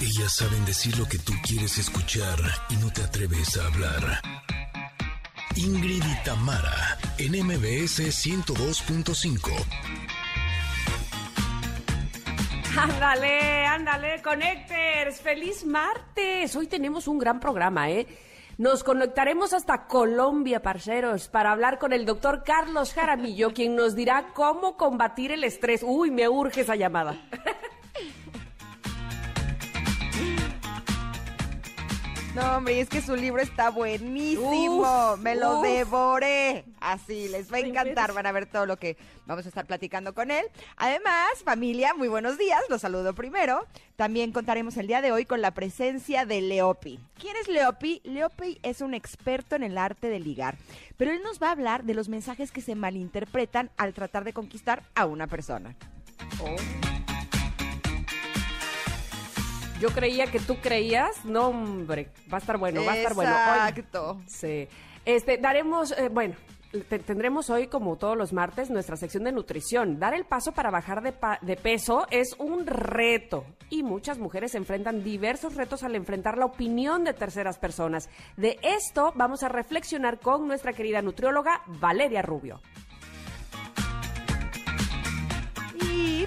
Ellas saben decir lo que tú quieres escuchar y no te atreves a hablar. Ingrid y Tamara, en MBS 102.5. Ándale, ándale, Connectors. Feliz martes. Hoy tenemos un gran programa, ¿eh? Nos conectaremos hasta Colombia, parceros, para hablar con el doctor Carlos Jaramillo, quien nos dirá cómo combatir el estrés. Uy, me urge esa llamada. No, hombre, es que su libro está buenísimo. Uf, Me lo uf. devoré. Así, les va a encantar. Van a ver todo lo que vamos a estar platicando con él. Además, familia, muy buenos días. Los saludo primero. También contaremos el día de hoy con la presencia de Leopi. ¿Quién es Leopi? Leopi es un experto en el arte de ligar. Pero él nos va a hablar de los mensajes que se malinterpretan al tratar de conquistar a una persona. Yo creía que tú creías. No, hombre, va a estar bueno, va a estar bueno. Exacto. Sí. Este, daremos, eh, bueno, te- tendremos hoy, como todos los martes, nuestra sección de nutrición. Dar el paso para bajar de, pa- de peso es un reto. Y muchas mujeres enfrentan diversos retos al enfrentar la opinión de terceras personas. De esto vamos a reflexionar con nuestra querida nutrióloga Valeria Rubio.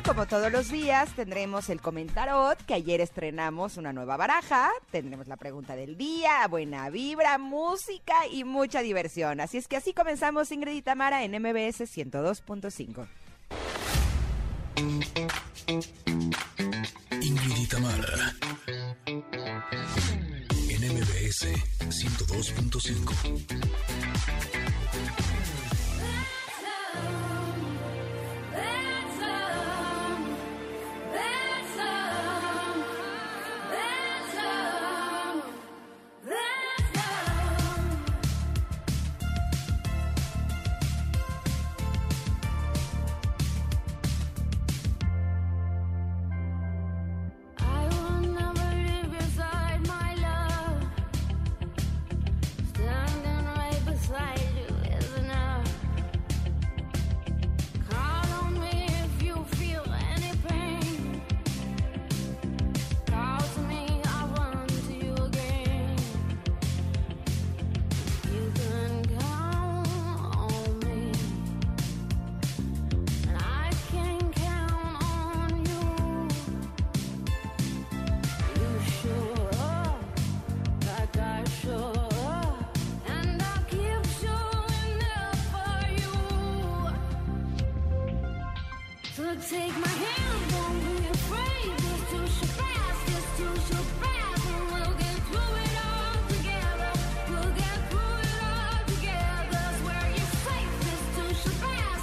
Como todos los días tendremos el comentarot, que ayer estrenamos una nueva baraja, tendremos la pregunta del día, buena vibra, música y mucha diversión. Así es que así comenzamos Ingrid y Tamara en MBS 102.5. Ingrid y Tamara. En MBS 102.5.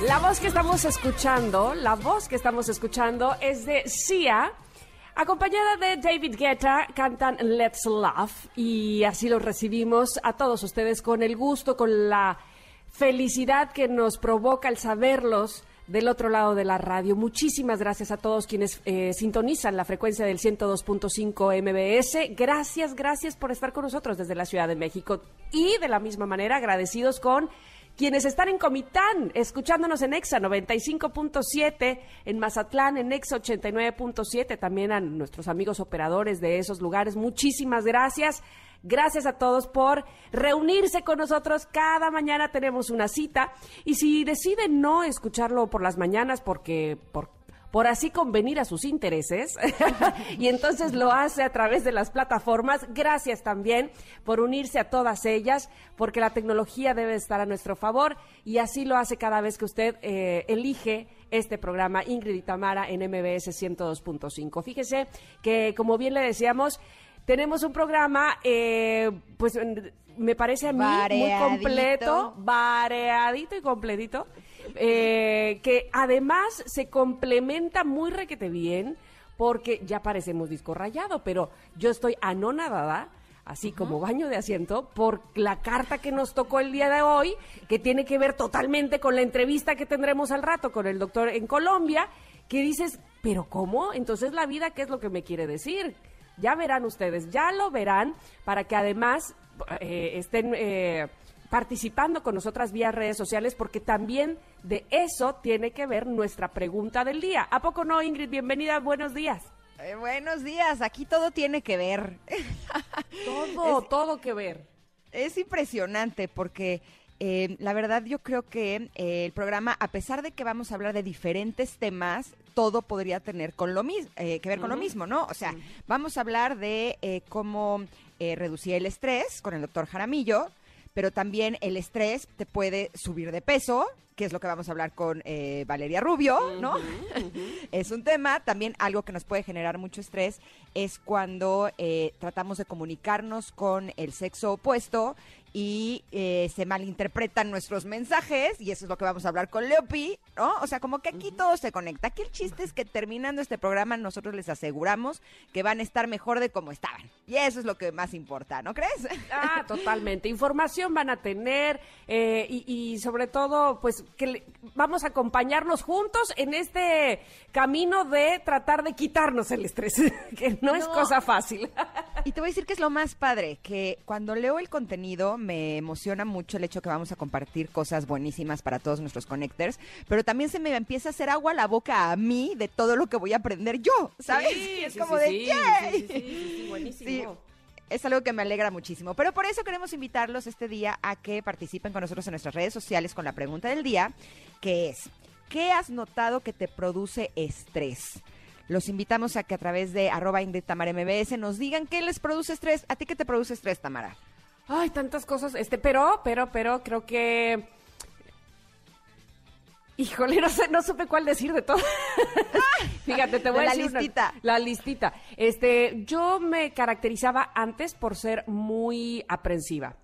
La voz que estamos escuchando, la voz que estamos escuchando es de Sia, acompañada de David Guetta, cantan Let's Laugh y así los recibimos a todos ustedes con el gusto, con la felicidad que nos provoca el saberlos del otro lado de la radio. Muchísimas gracias a todos quienes eh, sintonizan la frecuencia del 102.5 MBS. Gracias, gracias por estar con nosotros desde la Ciudad de México. Y de la misma manera agradecidos con quienes están en Comitán, escuchándonos en EXA 95.7, en Mazatlán en EXA 89.7, también a nuestros amigos operadores de esos lugares. Muchísimas gracias. Gracias a todos por reunirse con nosotros. Cada mañana tenemos una cita y si deciden no escucharlo por las mañanas porque por por así convenir a sus intereses y entonces lo hace a través de las plataformas. Gracias también por unirse a todas ellas, porque la tecnología debe estar a nuestro favor y así lo hace cada vez que usted eh, elige este programa Ingrid y Tamara en MBS 102.5. Fíjese que, como bien le decíamos, tenemos un programa, eh, pues me parece a mí muy completo, variadito y completito, eh, que además se complementa muy requete bien, porque ya parecemos disco rayado, pero yo estoy anonadada, así como baño de asiento, por la carta que nos tocó el día de hoy, que tiene que ver totalmente con la entrevista que tendremos al rato con el doctor en Colombia, que dices, pero ¿cómo? Entonces la vida, ¿qué es lo que me quiere decir? Ya verán ustedes, ya lo verán, para que además eh, estén eh, participando con nosotras vía redes sociales, porque también de eso tiene que ver nuestra pregunta del día. ¿A poco no, Ingrid? Bienvenida, buenos días. Eh, buenos días, aquí todo tiene que ver. Todo, todo que ver. Es impresionante porque eh, la verdad yo creo que eh, el programa, a pesar de que vamos a hablar de diferentes temas, todo podría tener con lo mis- eh, que ver con lo mismo, ¿no? O sea, vamos a hablar de eh, cómo eh, reducir el estrés con el doctor Jaramillo, pero también el estrés te puede subir de peso, que es lo que vamos a hablar con eh, Valeria Rubio, ¿no? es un tema. También algo que nos puede generar mucho estrés es cuando eh, tratamos de comunicarnos con el sexo opuesto y eh, se malinterpretan nuestros mensajes y eso es lo que vamos a hablar con Leopi, ¿no? O sea, como que aquí todo se conecta. Aquí el chiste es que terminando este programa nosotros les aseguramos que van a estar mejor de como estaban. Y eso es lo que más importa, ¿no crees? Ah, totalmente. Información van a tener eh, y, y sobre todo, pues que le- vamos a acompañarnos juntos en este camino de tratar de quitarnos el estrés, que no, es cosa fácil. Y te voy a decir que es lo más padre, que cuando leo el contenido me emociona mucho el hecho que vamos a compartir cosas buenísimas para todos nuestros connectors, pero también se me empieza a hacer agua la boca a mí de todo lo que voy a aprender yo, ¿sabes? Sí, es sí, como sí, de ¡yay! buenísimo. Es algo que me alegra muchísimo. Pero por eso queremos invitarlos este día a que participen con nosotros en nuestras redes sociales con la pregunta del día, que es, ¿qué has notado que te produce estrés? Los invitamos a que a través de arroba MBS nos digan qué les produce estrés. ¿A ti qué te produce estrés, Tamara? Ay, tantas cosas. Este, pero, pero, pero, creo que. Híjole, no sé, no supe cuál decir de todo. Fíjate, te voy a la decir una- listita. la listita. Este, yo me caracterizaba antes por ser muy aprensiva.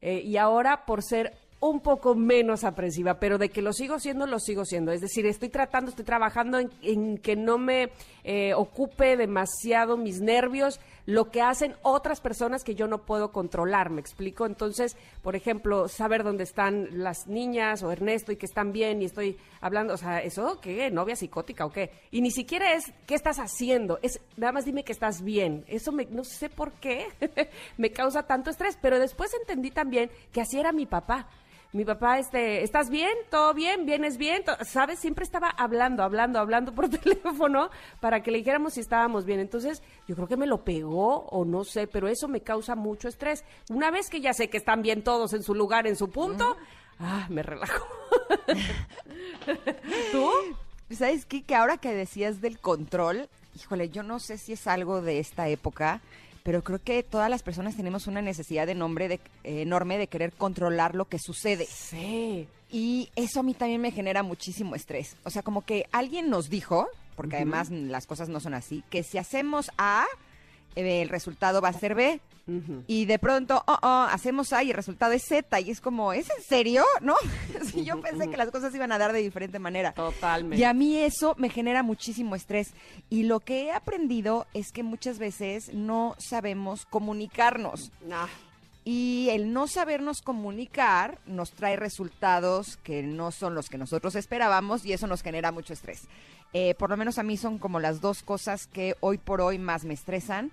Eh, y ahora por ser un poco menos aprensiva, pero de que lo sigo siendo, lo sigo siendo. Es decir, estoy tratando, estoy trabajando en, en que no me eh, ocupe demasiado mis nervios, lo que hacen otras personas que yo no puedo controlar, ¿me explico? Entonces, por ejemplo, saber dónde están las niñas o Ernesto y que están bien y estoy hablando, o sea, ¿eso qué? ¿Novia psicótica o qué? Y ni siquiera es qué estás haciendo, es nada más dime que estás bien. Eso me, no sé por qué me causa tanto estrés, pero después entendí también que así era mi papá. Mi papá, este, ¿estás bien? ¿Todo bien? ¿Vienes bien? ¿Sabes? Siempre estaba hablando, hablando, hablando por teléfono para que le dijéramos si estábamos bien. Entonces, yo creo que me lo pegó o no sé, pero eso me causa mucho estrés. Una vez que ya sé que están bien todos en su lugar, en su punto, ah, me relajo. ¿Tú? ¿Sabes qué? Que ahora que decías del control, híjole, yo no sé si es algo de esta época, pero creo que todas las personas tenemos una necesidad de nombre de, eh, enorme de querer controlar lo que sucede. Sí. Y eso a mí también me genera muchísimo estrés. O sea, como que alguien nos dijo, porque además las cosas no son así, que si hacemos A, el resultado va a ser B. Y de pronto, oh, oh, hacemos A y el resultado es Z. Y es como, ¿es en serio? ¿No? Sí, yo pensé que las cosas iban a dar de diferente manera. Totalmente. Y a mí eso me genera muchísimo estrés. Y lo que he aprendido es que muchas veces no sabemos comunicarnos. Ah, Y el no sabernos comunicar nos trae resultados que no son los que nosotros esperábamos y eso nos genera mucho estrés. Eh, por lo menos a mí son como las dos cosas que hoy por hoy más me estresan.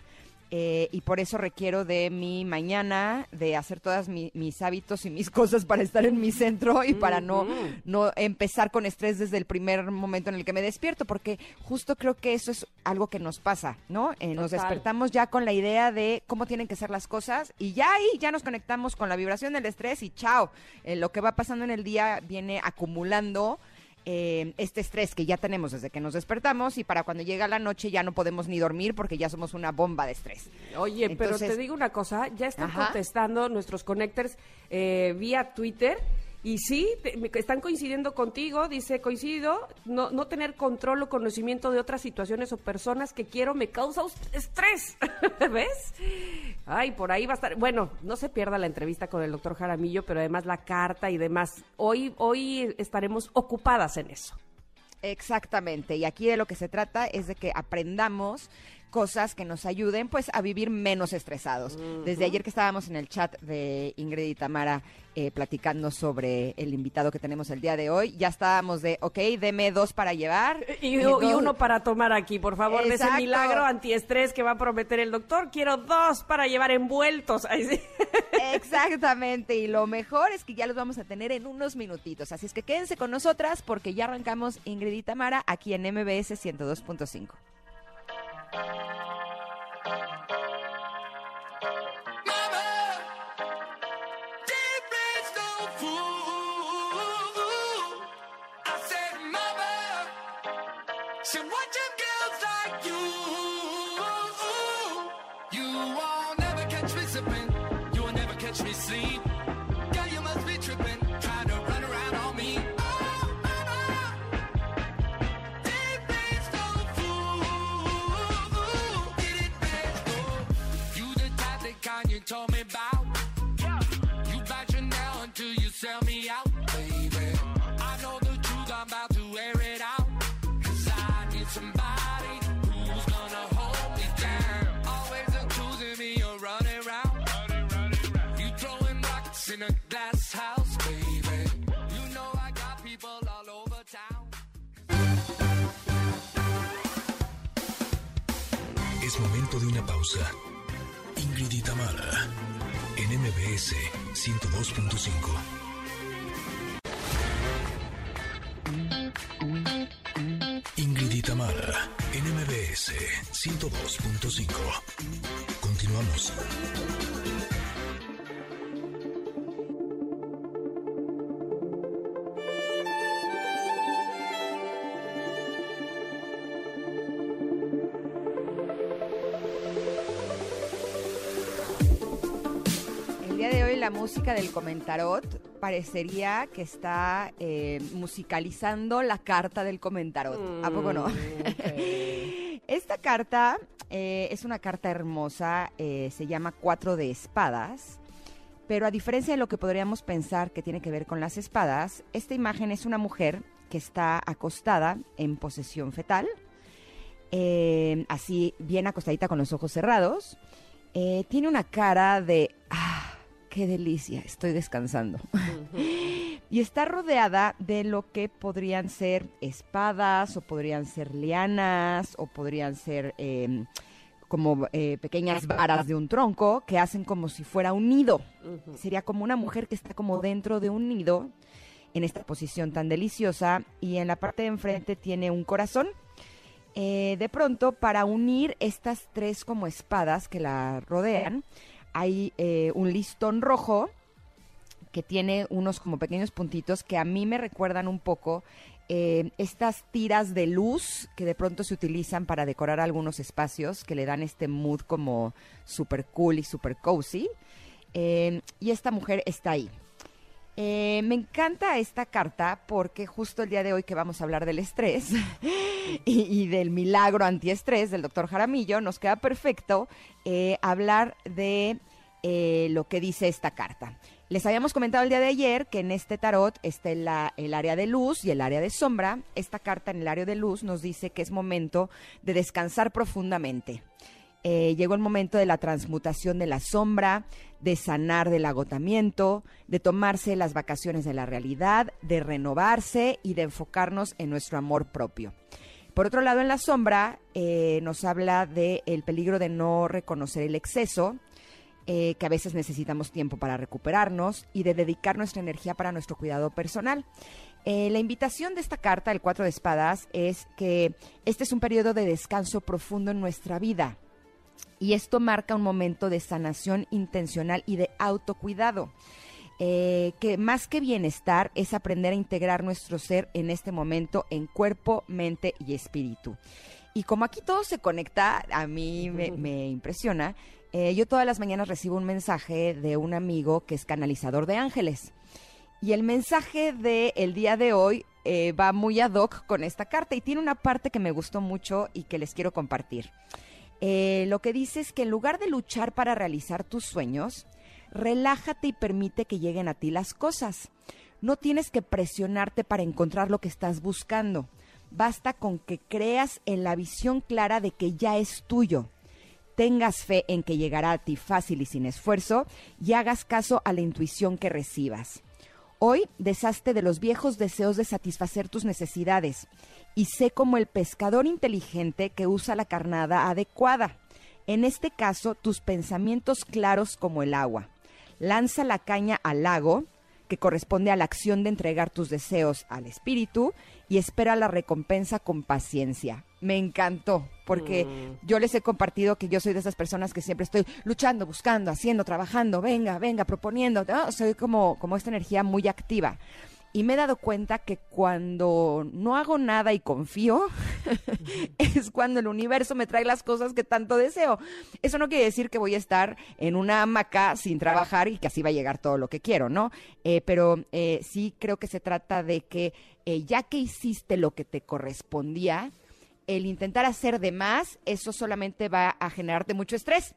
Eh, y por eso requiero de mi mañana, de hacer todos mis hábitos y mis cosas para estar en mi centro y para no, no empezar con estrés desde el primer momento en el que me despierto, porque justo creo que eso es algo que nos pasa, ¿no? Eh, nos despertamos ya con la idea de cómo tienen que ser las cosas y ya ahí ya nos conectamos con la vibración del estrés y chao. Eh, lo que va pasando en el día viene acumulando eh, este estrés que ya tenemos desde que nos despertamos y para cuando llega la noche ya no podemos ni dormir porque ya somos una bomba de estrés. Oye, pero te digo una cosa, ya están Ajá. contestando nuestros connectors eh, vía Twitter y sí, están coincidiendo contigo, dice, coincido, no, no tener control o conocimiento de otras situaciones o personas que quiero me causa us- estrés, ¿ves? Ay, por ahí va a estar, bueno, no se pierda la entrevista con el doctor Jaramillo, pero además la carta y demás, hoy, hoy estaremos ocupadas en eso. Exactamente, y aquí de lo que se trata es de que aprendamos cosas que nos ayuden pues a vivir menos estresados. Desde ayer que estábamos en el chat de Ingrid y Tamara eh, platicando sobre el invitado que tenemos el día de hoy, ya estábamos de, ok, deme dos para llevar. Y, y uno para tomar aquí, por favor, de ese milagro antiestrés que va a prometer el doctor. Quiero dos para llevar envueltos. Ay, sí. Exactamente, y lo mejor es que ya los vamos a tener en unos minutitos. Así es que quédense con nosotras porque ya arrancamos Ingrid y Tamara aquí en MBS 102.5. thank you pausa. Ingrid y en MBS 102.5. Ingrid y Tamara, en MBS 102.5. Continuamos. Música del comentarot parecería que está eh, musicalizando la carta del comentarot. ¿A poco no? Esta carta eh, es una carta hermosa, eh, se llama Cuatro de Espadas, pero a diferencia de lo que podríamos pensar que tiene que ver con las espadas, esta imagen es una mujer que está acostada en posesión fetal, eh, así bien acostadita con los ojos cerrados. Eh, tiene una cara de, ah, qué delicia, estoy descansando. y está rodeada de lo que podrían ser espadas o podrían ser lianas o podrían ser eh, como eh, pequeñas varas de un tronco que hacen como si fuera un nido. Sería como una mujer que está como dentro de un nido en esta posición tan deliciosa y en la parte de enfrente tiene un corazón. Eh, de pronto, para unir estas tres como espadas que la rodean, hay eh, un listón rojo que tiene unos como pequeños puntitos que a mí me recuerdan un poco eh, estas tiras de luz que de pronto se utilizan para decorar algunos espacios que le dan este mood como super cool y super cozy. Eh, y esta mujer está ahí. Eh, me encanta esta carta porque justo el día de hoy que vamos a hablar del estrés y, del milagro antiestrés del doctor Jaramillo, nos queda perfecto eh, hablar de eh, lo que dice esta carta. Les habíamos comentado el día de ayer que en este tarot está el área de luz y el área de sombra. Esta carta en el área de luz nos dice que es momento de descansar profundamente. Eh, llegó el momento de la transmutación de la sombra, de sanar del agotamiento, de tomarse las vacaciones de la realidad, de renovarse y de enfocarnos en nuestro amor propio. Por otro lado, en la sombra eh, nos habla del el peligro de no reconocer el exceso, eh, que a veces necesitamos tiempo para recuperarnos y de dedicar nuestra energía para nuestro cuidado personal. La invitación de esta carta, el Cuatro de Espadas, es que este es un periodo de descanso profundo en nuestra vida. Y esto marca un momento de sanación intencional y de autocuidado. Eh, que más que bienestar es aprender a integrar nuestro ser en este momento en cuerpo, mente y espíritu. Y como aquí todo se conecta, a mí me, me impresiona. eh, yo todas las mañanas recibo un mensaje de un amigo que es canalizador de ángeles. Y el mensaje del el día de hoy eh, va muy ad hoc con esta carta y tiene una parte que me gustó mucho y que les quiero compartir. Eh, lo que dice es que en lugar de luchar para realizar tus sueños, relájate y permite que lleguen a ti las cosas. No tienes que presionarte para encontrar lo que estás buscando. Basta con que creas en la visión clara de que ya es tuyo. Tengas fe en que llegará a ti fácil y sin esfuerzo y hagas caso a la intuición que recibas. Hoy deshazte de los viejos deseos de satisfacer tus necesidades y sé como el pescador inteligente que usa la carnada adecuada. En este caso, tus pensamientos claros como el agua. Lanza la caña al lago, que corresponde a la acción de entregar tus deseos al espíritu, y espera la recompensa con paciencia. Me encantó, porque yo les he compartido que yo soy de esas personas que siempre estoy luchando, buscando, haciendo, trabajando, venga, venga, proponiendo. ¿no? Soy como, como esta energía muy activa. Y me he dado cuenta que cuando no hago nada y confío, es cuando el universo me trae las cosas que tanto deseo. Eso no quiere decir que voy a estar en una hamaca sin trabajar y que así va a llegar todo lo que quiero, ¿no? Eh, pero eh, sí creo que se trata de que eh, ya que hiciste lo que te correspondía, el intentar hacer de más, eso solamente va a generarte mucho estrés.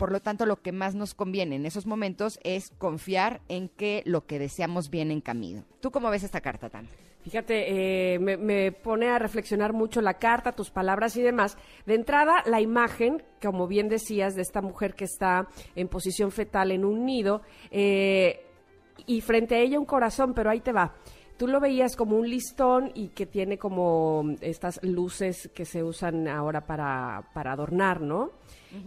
Por lo tanto, lo que más nos conviene en esos momentos es confiar en que lo que deseamos viene en camino. ¿Tú cómo ves esta carta, Tan? Fíjate, eh, me, pone a reflexionar mucho la carta, tus palabras y demás. De entrada, la imagen, como bien decías, de esta mujer que está en posición fetal en un nido eh, y frente a ella un corazón, pero ahí te va. Tú lo veías como un listón y que tiene como estas luces que se usan ahora para, para adornar, ¿no?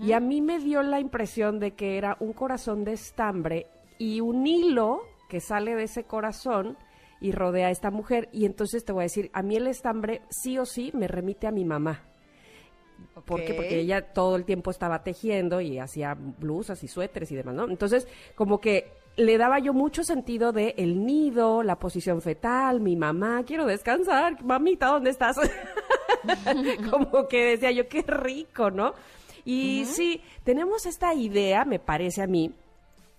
Y a mí me dio la impresión de que era un corazón de estambre y un hilo que sale de ese corazón y rodea a esta mujer. Y entonces te voy a decir, a mí el estambre sí o sí me remite a mi mamá. ¿Por qué? Porque ella todo el tiempo estaba tejiendo y hacía blusas y suéteres y demás, ¿no? Entonces, como que le daba yo mucho sentido de el nido, la posición fetal, mi mamá, quiero descansar, mamita, ¿dónde estás? como que decía yo, qué rico, ¿no? Y sí, tenemos esta idea, me parece a mí,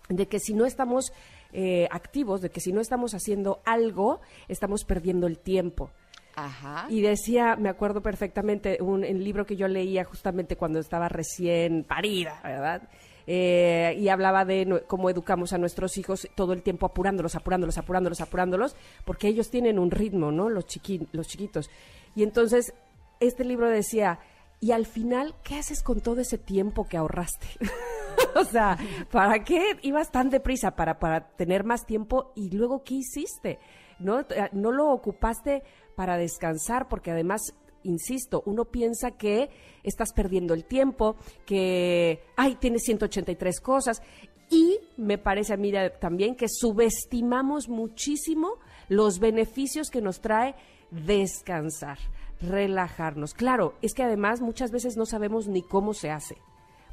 de que si no estamos eh, activos, de que si no estamos haciendo algo, estamos perdiendo el tiempo. Ajá. Y decía, me acuerdo perfectamente, un el libro que yo leía justamente cuando estaba recién parida, ¿verdad? Eh, y hablaba de no- cómo educamos a nuestros hijos todo el tiempo apurándolos, apurándolos, apurándolos, apurándolos, porque ellos tienen un ritmo, ¿no? Los, chiqui- los chiquitos. Y entonces, este libro decía, y al final, ¿qué haces con todo ese tiempo que ahorraste? o sea, ¿para qué ibas tan deprisa? Para, para tener más tiempo y luego, ¿qué hiciste? ¿No? Eh, no lo ocupaste para descansar, porque además, insisto, uno piensa que estás perdiendo el tiempo, que, ay, tienes 183 cosas. Y me parece a mí también que subestimamos muchísimo los beneficios que nos trae descansar, relajarnos. Claro, es que además muchas veces no sabemos ni cómo se hace.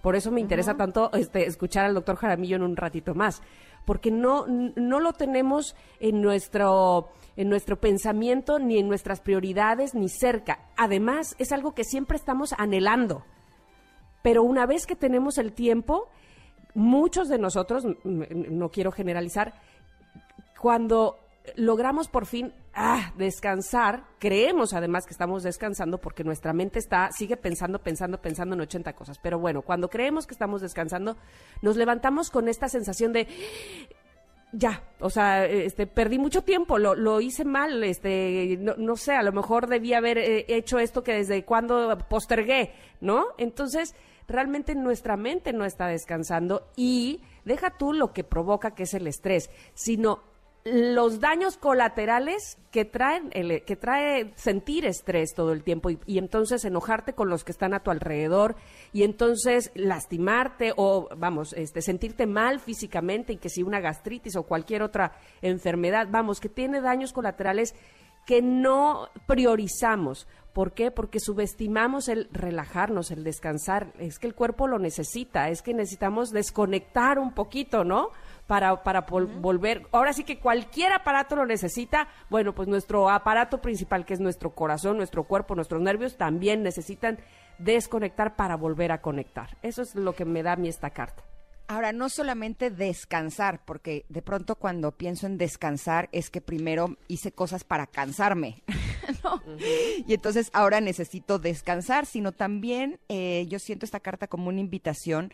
Por eso me interesa tanto este, escuchar al doctor Jaramillo en un ratito más, porque no, no lo tenemos en nuestro, en nuestro pensamiento, ni en nuestras prioridades, ni cerca. Además, es algo que siempre estamos anhelando. Pero una vez que tenemos el tiempo, muchos de nosotros, no quiero generalizar, cuando logramos por fin ah, descansar, creemos además que estamos descansando porque nuestra mente está, sigue pensando, pensando, pensando en 80 cosas. Pero bueno, cuando creemos que estamos descansando, nos levantamos con esta sensación de ya, o sea, este, perdí mucho tiempo, lo, lo hice mal, este, no, no sé, a lo mejor debía haber eh, hecho esto que desde cuando postergué, ¿no? Entonces, realmente nuestra mente no está descansando y deja tú lo que provoca, que es el estrés, sino los daños colaterales que traen el, que trae sentir estrés todo el tiempo y, y entonces enojarte con los que están a tu alrededor y entonces lastimarte o vamos este sentirte mal físicamente y que si una gastritis o cualquier otra enfermedad vamos que tiene daños colaterales que no priorizamos. ¿Por qué? Porque subestimamos el relajarnos, el descansar. Es que el cuerpo lo necesita, es que necesitamos desconectar un poquito, ¿no? Para, para vol- volver. Ahora sí que cualquier aparato lo necesita. Bueno, pues nuestro aparato principal, que es nuestro corazón, nuestro cuerpo, nuestros nervios, también necesitan desconectar para volver a conectar. Eso es lo que me da a mí esta carta. Ahora, no solamente descansar, porque de pronto cuando pienso en descansar es que primero hice cosas para cansarme, ¿no? Y entonces ahora necesito descansar, sino también eh, yo siento esta carta como una invitación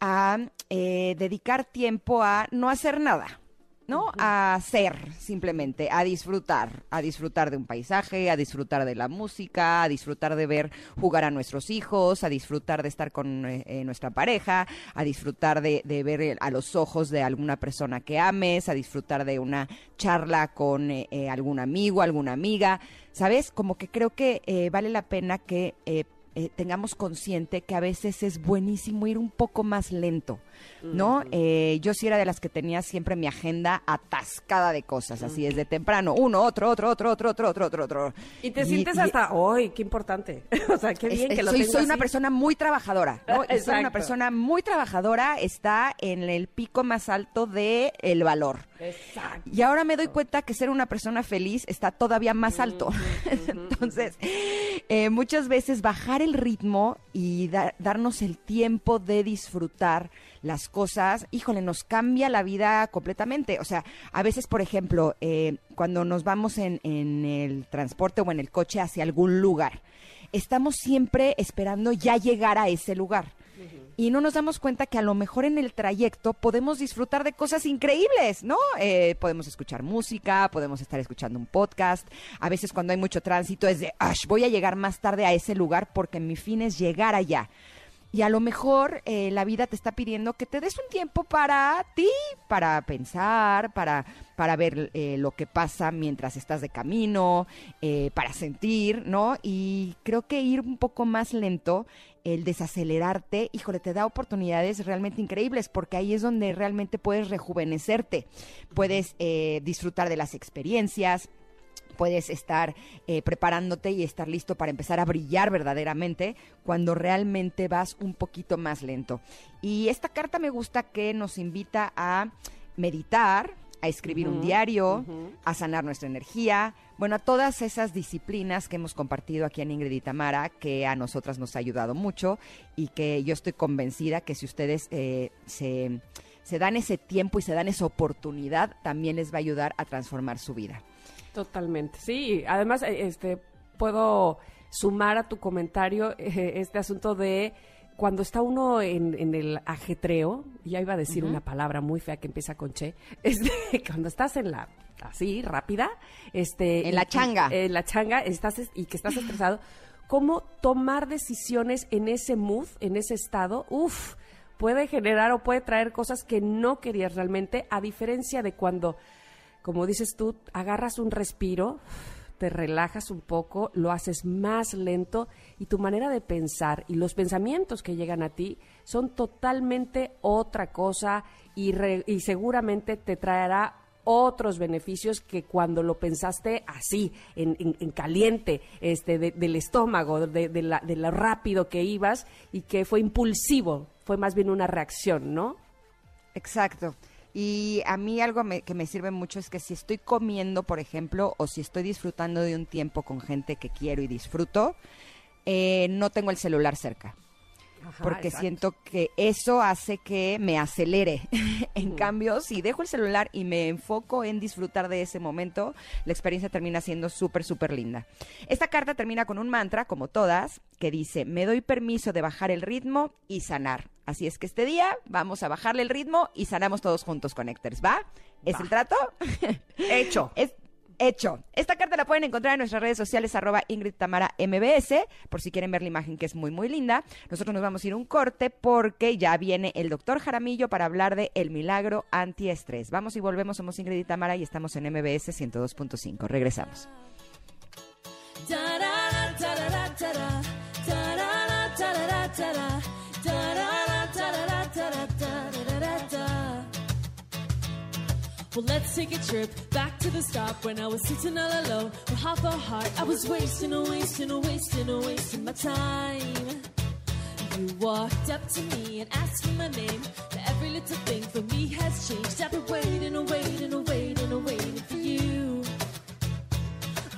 a eh, dedicar tiempo a no hacer nada. ¿no? A ser, simplemente, a disfrutar, a disfrutar de un paisaje, a disfrutar de la música, a disfrutar de ver jugar a nuestros hijos, a disfrutar de estar con eh, eh, nuestra pareja, a disfrutar de, de ver eh, a los ojos de alguna persona que ames, a disfrutar de una charla con eh, eh, algún amigo, alguna amiga, ¿sabes? Como que creo que eh, vale la pena que... eh, tengamos consciente que a veces es buenísimo ir un poco más lento, ¿no? Eh, yo sí era de las que tenía siempre mi agenda atascada de cosas, así desde temprano, uno, otro, otro, otro, otro, otro, otro, otro, otro. Y te sientes hasta, ¡ay, qué importante! o sea, qué bien Es- que lo soy, tengo soy una persona muy trabajadora, ¿no? Y soy una persona muy trabajadora, está en el pico más alto de el valor. Exacto. Y ahora me doy cuenta que ser una persona feliz está todavía más alto. Entonces, eh, muchas veces bajar el ritmo y da- darnos el tiempo de disfrutar las cosas, híjole, nos cambia la vida completamente. O sea, a veces, por ejemplo, eh, cuando nos vamos en, en el transporte o en el coche hacia algún lugar, estamos siempre esperando ya llegar a ese lugar y no nos damos cuenta que a lo mejor en el trayecto podemos disfrutar de cosas increíbles, ¿no? Eh, podemos escuchar música, podemos estar escuchando un podcast. A veces cuando hay mucho tránsito es de, "Ash, voy a llegar más tarde a ese lugar porque mi fin es llegar allá. Y a lo mejor eh, la vida te está pidiendo que te des un tiempo para ti, para pensar, para, para ver eh, lo que pasa mientras estás de camino, eh, para sentir, ¿no? Y creo que ir un poco más lento, el desacelerarte, híjole, te da oportunidades realmente increíbles, porque ahí es donde realmente puedes rejuvenecerte, puedes eh, disfrutar de las experiencias, puedes estar eh, preparándote y estar listo para empezar a brillar verdaderamente cuando realmente vas un poquito más lento. Y esta carta me gusta que nos invita a meditar, a escribir un diario, a sanar nuestra energía, bueno, a todas esas disciplinas que hemos compartido aquí en Ingrid y Tamara, que a nosotras nos ha ayudado mucho y que yo estoy convencida que si ustedes eh, se, se dan ese tiempo y se dan esa oportunidad, también les va a ayudar a transformar su vida. Totalmente, sí. Además, eh, este, puedo sumar a tu comentario eh, este asunto de cuando está uno en, en el ajetreo, y ya iba a decir una palabra muy fea que empieza con che, este, cuando estás en la así rápida, este, En la changa. en la changa, estás es- y que estás estresado, cómo tomar decisiones en ese mood, en ese estado, uff, puede generar o puede traer cosas que no querías realmente, a diferencia de cuando como dices tú, agarras un respiro, te relajas un poco, lo haces más lento y tu manera de pensar y los pensamientos que llegan a ti son totalmente otra cosa y, seguramente te traerá otros beneficios que cuando lo pensaste así, en, en- en caliente, este, de- del estómago, de, de la- de lo rápido que ibas y que fue impulsivo, fue más bien una reacción, ¿no? Exacto. Y a mí algo me- que me sirve mucho es que si estoy comiendo, por ejemplo, o si estoy disfrutando de un tiempo con gente que quiero y disfruto, eh, no tengo el celular cerca. Ajá, porque exacto. siento que eso hace que me acelere. en cambio, si dejo el celular y me enfoco en disfrutar de ese momento, la experiencia termina siendo súper, súper linda. Esta carta termina con un mantra, como todas, que dice, me doy permiso de bajar el ritmo y sanar. Así es que este día vamos a bajarle el ritmo y sanamos todos juntos, Connectors, ¿va? ¿Es Va. el trato? Hecho. Es hecho. Esta carta la pueden encontrar en nuestras redes sociales, arroba Ingrid Tamara MBS, por si quieren ver la imagen que es muy, muy linda. Nosotros nos vamos a ir un corte porque ya viene el doctor Jaramillo para hablar de el milagro antiestrés. Vamos y volvemos, somos Ingrid y Tamara y estamos en MBS 102.5. Regresamos. Well, let's take a to the stop when I was sitting all alone with half a heart. I was wasting, a wasting, a wasting, a wasting my time. You walked up to me and asked for my name. Now every little thing for me has changed. I've been waiting and waiting and waiting and waiting for you.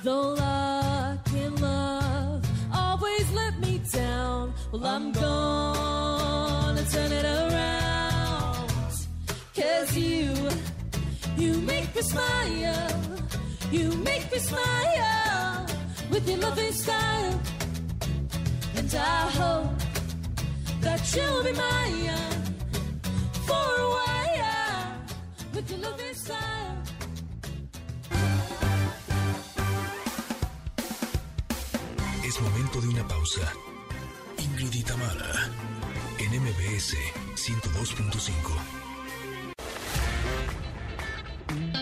Though luck and love always let me down, well, I'm gonna turn it around. Cause you, you make me smile. You make me smile with your loving style. And I hope that you'll be mine for a while with your loving style. Es momento de una pausa. Ingrid y en MBS 102.5.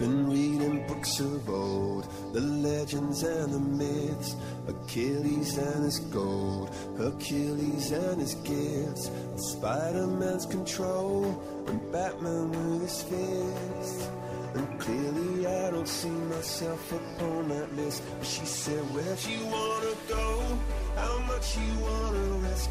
Been reading books of old, the legends and the myths, Achilles and his gold, Hercules and his gifts, Spider Man's control, and Batman with his fists. And clearly, I don't see myself upon that list. But she said, Where'd you wanna go? How much you wanna risk?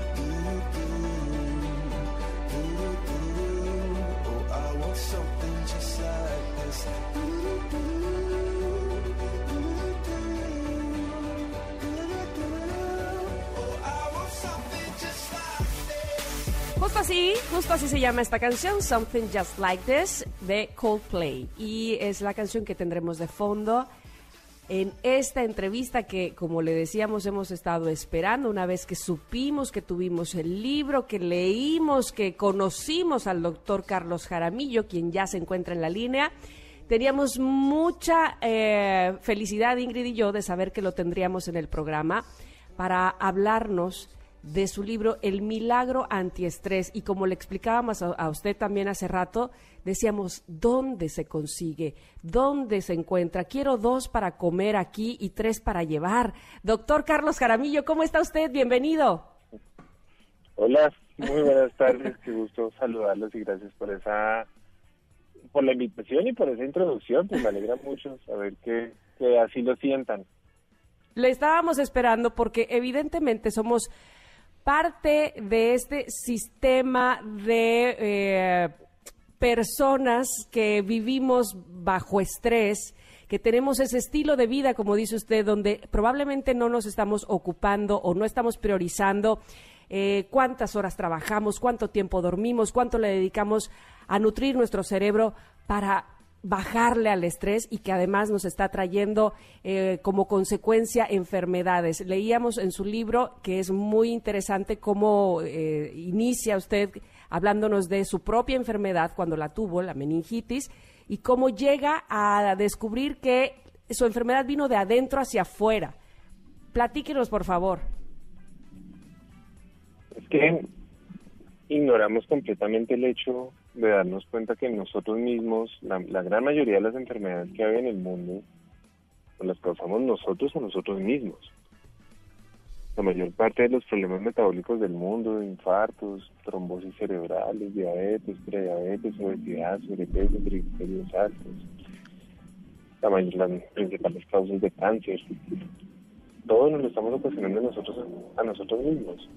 así, justo así se llama esta canción, Something Just Like This, de Coldplay. Y es la canción que tendremos de fondo en esta entrevista que, como le decíamos, hemos estado esperando una vez que supimos que tuvimos el libro, que leímos, que conocimos al doctor Carlos Jaramillo, quien ya se encuentra en la línea. Teníamos mucha eh, felicidad, Ingrid y yo, de saber que lo tendríamos en el programa para hablarnos de su libro El milagro antiestrés. Y como le explicábamos a, a usted también hace rato, decíamos, ¿dónde se consigue? ¿Dónde se encuentra? Quiero dos para comer aquí y tres para llevar. Doctor Carlos Jaramillo, ¿cómo está usted? Bienvenido. Hola, muy buenas tardes, qué gusto saludarlos y gracias por esa, por la invitación y por esa introducción, pues me alegra mucho saber que, que así lo sientan. Le estábamos esperando porque evidentemente somos parte de este sistema de eh, personas que vivimos bajo estrés, que tenemos ese estilo de vida, como dice usted, donde probablemente no nos estamos ocupando o no estamos priorizando eh, cuántas horas trabajamos, cuánto tiempo dormimos, cuánto le dedicamos a nutrir nuestro cerebro para bajarle al estrés y que además nos está trayendo eh, como consecuencia enfermedades. Leíamos en su libro que es muy interesante cómo eh, inicia usted hablándonos de su propia enfermedad cuando la tuvo, la meningitis, y cómo llega a descubrir que su enfermedad vino de adentro hacia afuera. Platíquenos, por favor. Es que ignoramos completamente el hecho de darnos cuenta que nosotros mismos, la, la gran mayoría de las enfermedades que hay en el mundo, pues las causamos nosotros a nosotros mismos. La mayor parte de los problemas metabólicos del mundo, infartos, trombosis cerebrales, diabetes, prediabetes, obesidad, sobrepeso, triglicéridos altos, la may- las principales causas de cáncer, todo nos lo estamos ocasionando nosotros a nosotros mismos.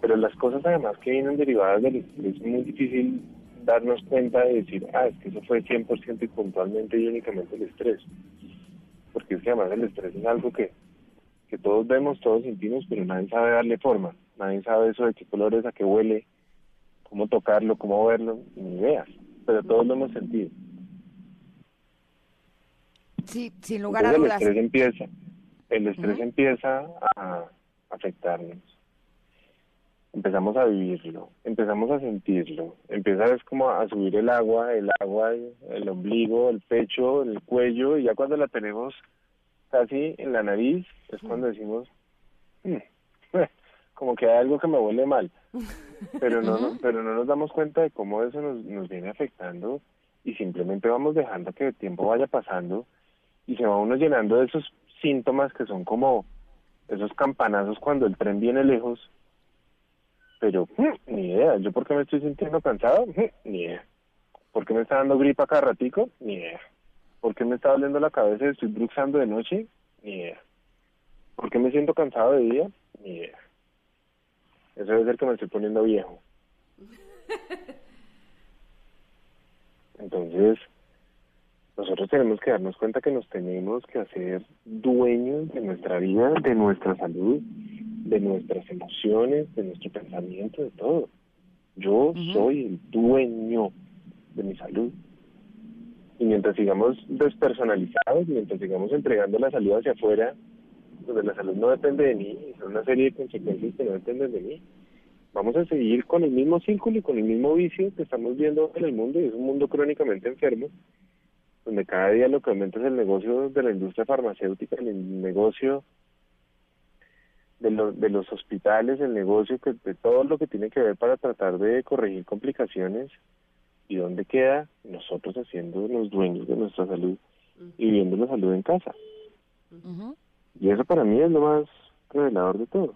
Pero las cosas además que vienen derivadas del estrés es muy difícil darnos cuenta de decir, ah, es que eso fue 100% y puntualmente y únicamente el estrés. Porque es que además el estrés es algo que, que todos vemos, todos sentimos, pero nadie sabe darle forma. Nadie sabe eso de qué colores, a qué huele, cómo tocarlo, cómo verlo, ni ideas. Pero todos lo hemos sentido. Sí, sin lugar a Entonces el dudas. estrés empieza, el estrés empieza a afectarnos. Empezamos a vivirlo, empezamos a sentirlo, empieza es como a subir el agua, el agua, el ombligo, el pecho, el cuello, y ya cuando la tenemos casi en la nariz, es cuando decimos, "Mm, como que hay algo que me huele mal, pero no, no- pero no nos damos cuenta de cómo eso nos, nos viene afectando y simplemente vamos dejando que el tiempo vaya pasando y se va uno llenando de esos síntomas que son como esos campanazos cuando el tren viene lejos, pero mm, ni idea, yo por qué me estoy sintiendo cansado, Mm, ni idea, por qué me está dando gripa cada ratico, ni idea, por qué me está doliendo la cabeza y estoy bruxando de noche, ni idea, por qué me siento cansado de día, ni idea. Eso debe ser que me estoy poniendo viejo. Entonces, nosotros tenemos que darnos cuenta que nos tenemos que hacer dueños de nuestra vida, de nuestra salud, de nuestras emociones, de nuestro pensamiento, de todo. Yo soy el dueño de mi salud. Y mientras sigamos despersonalizados, mientras sigamos entregando la salud hacia afuera, donde la salud no depende de mí, son una serie de consecuencias que no dependen de mí, vamos a seguir con el mismo círculo y con el mismo vicio que estamos viendo en el mundo, y es un mundo crónicamente enfermo, donde cada día lo que aumenta es el negocio de la industria farmacéutica, el negocio de, lo- de los hospitales, el negocio que, de todo lo que tiene que ver para tratar de corregir complicaciones y dónde queda nosotros haciendo los dueños de nuestra salud y viendo la salud en casa. Y eso para mí es lo más revelador de todo.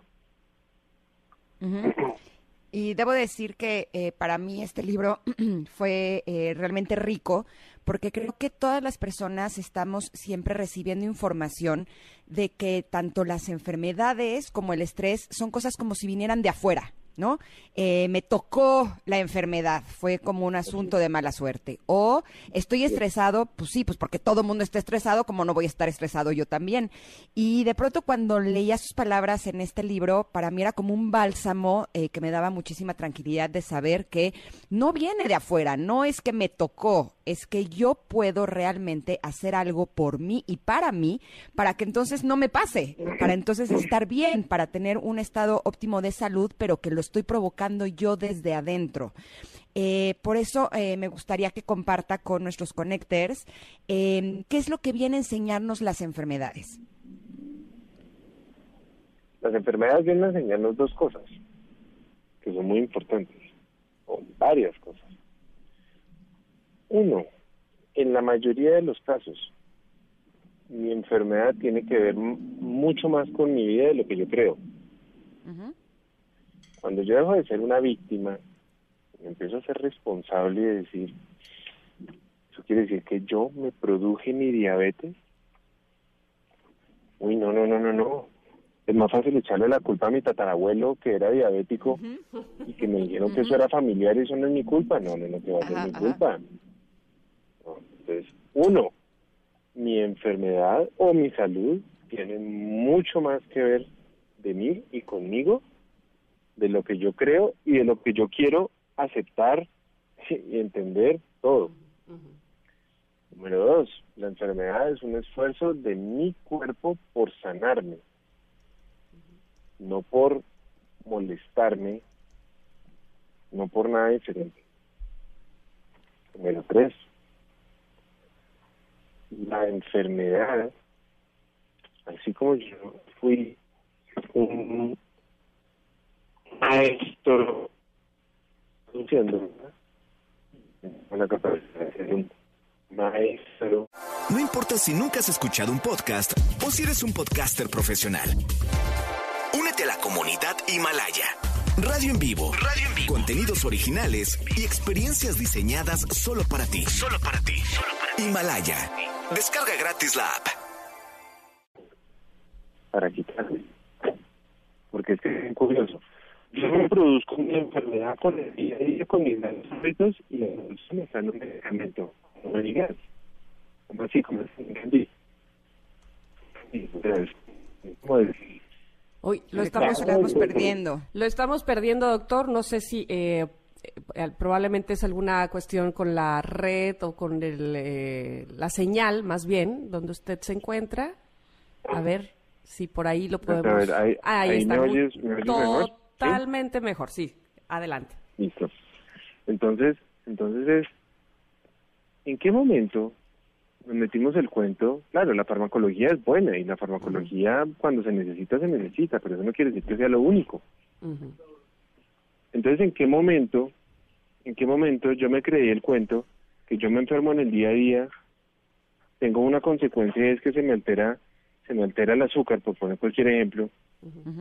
Y debo decir que eh, para mí este libro fue eh, realmente rico porque creo que todas las personas estamos siempre recibiendo información de que tanto las enfermedades como el estrés son cosas como si vinieran de afuera, ¿no? Eh, me tocó la enfermedad, fue como un asunto de mala suerte. O estoy estresado, pues sí, pues porque todo el mundo está estresado, como no voy a estar estresado yo también. Y de pronto cuando leía sus palabras en este libro, para mí era como un bálsamo eh, que me daba muchísima tranquilidad de saber que no viene de afuera, no es que me tocó, es que yo puedo realmente hacer algo por mí y para mí, para que entonces no me pase, para entonces estar bien, para tener un estado óptimo de salud, pero que lo estoy provocando yo desde adentro. Eh, por eso eh, me gustaría que comparta con nuestros connectors eh, qué es lo que viene a enseñarnos las enfermedades. Las enfermedades vienen a enseñarnos dos cosas, que son muy importantes, o varias cosas. Uno, en la mayoría de los casos, mi enfermedad tiene que ver mucho más con mi vida de lo que yo creo. Cuando yo dejo de ser una víctima, me empiezo a ser responsable y de decir, ¿eso quiere decir que yo me produje mi diabetes? Uy, no, no, no, no, no. Es más fácil echarle la culpa a mi tatarabuelo que era diabético y que me dijeron que eso era familiar y eso no es mi culpa. No, no, no, que va a ser mi culpa. Entonces, uno, mi enfermedad o mi salud tiene mucho más que ver de mí y conmigo, de lo que yo creo y de lo que yo quiero aceptar y entender todo. Número dos, la enfermedad es un esfuerzo de mi cuerpo por sanarme, no por molestarme, no por nada diferente. Número tres, la enfermedad, así como yo fui un maestro produciendo, ¿verdad? con la capacidad de ser un maestro No importa si nunca has escuchado un podcast o si eres un podcaster profesional. Únete a la comunidad Himalaya. Radio en vivo. Radio en vivo. Contenidos originales y experiencias diseñadas solo para ti. Solo para ti. Himalaya. Descarga gratis la app. para quitarme. Porque es que es bien curioso. Yo me produzco mi enfermedad con el día a día, con mis malos hábitos y la solución está en un medicamento. No me digas. ¿Cómo así? ¿Cómo así? Entendí. Como decir, Hoy lo Lo estamos, estamos perdiendo. lo estamos perdiendo, doctor. No sé si eh, probablemente es alguna cuestión con la red o con el, eh, la señal, más bien, donde usted se encuentra. A ver si por ahí lo podemos. A ver, ahí- Ah, ahí está. me muy- oyes- me oyes mejor, ¿sí? Totalmente mejor, sí. Adelante. Listo. Entonces, entonces es, ¿en qué momento nos metimos el cuento? Claro, la farmacología es buena y la farmacología cuando se necesita, se necesita, pero eso no quiere decir que sea lo único. Entonces, ¿en qué momento, en qué momento yo me creí el cuento que yo me enfermo en el día a día, tengo una consecuencia es que se me altera, se me altera el azúcar, por poner cualquier ejemplo,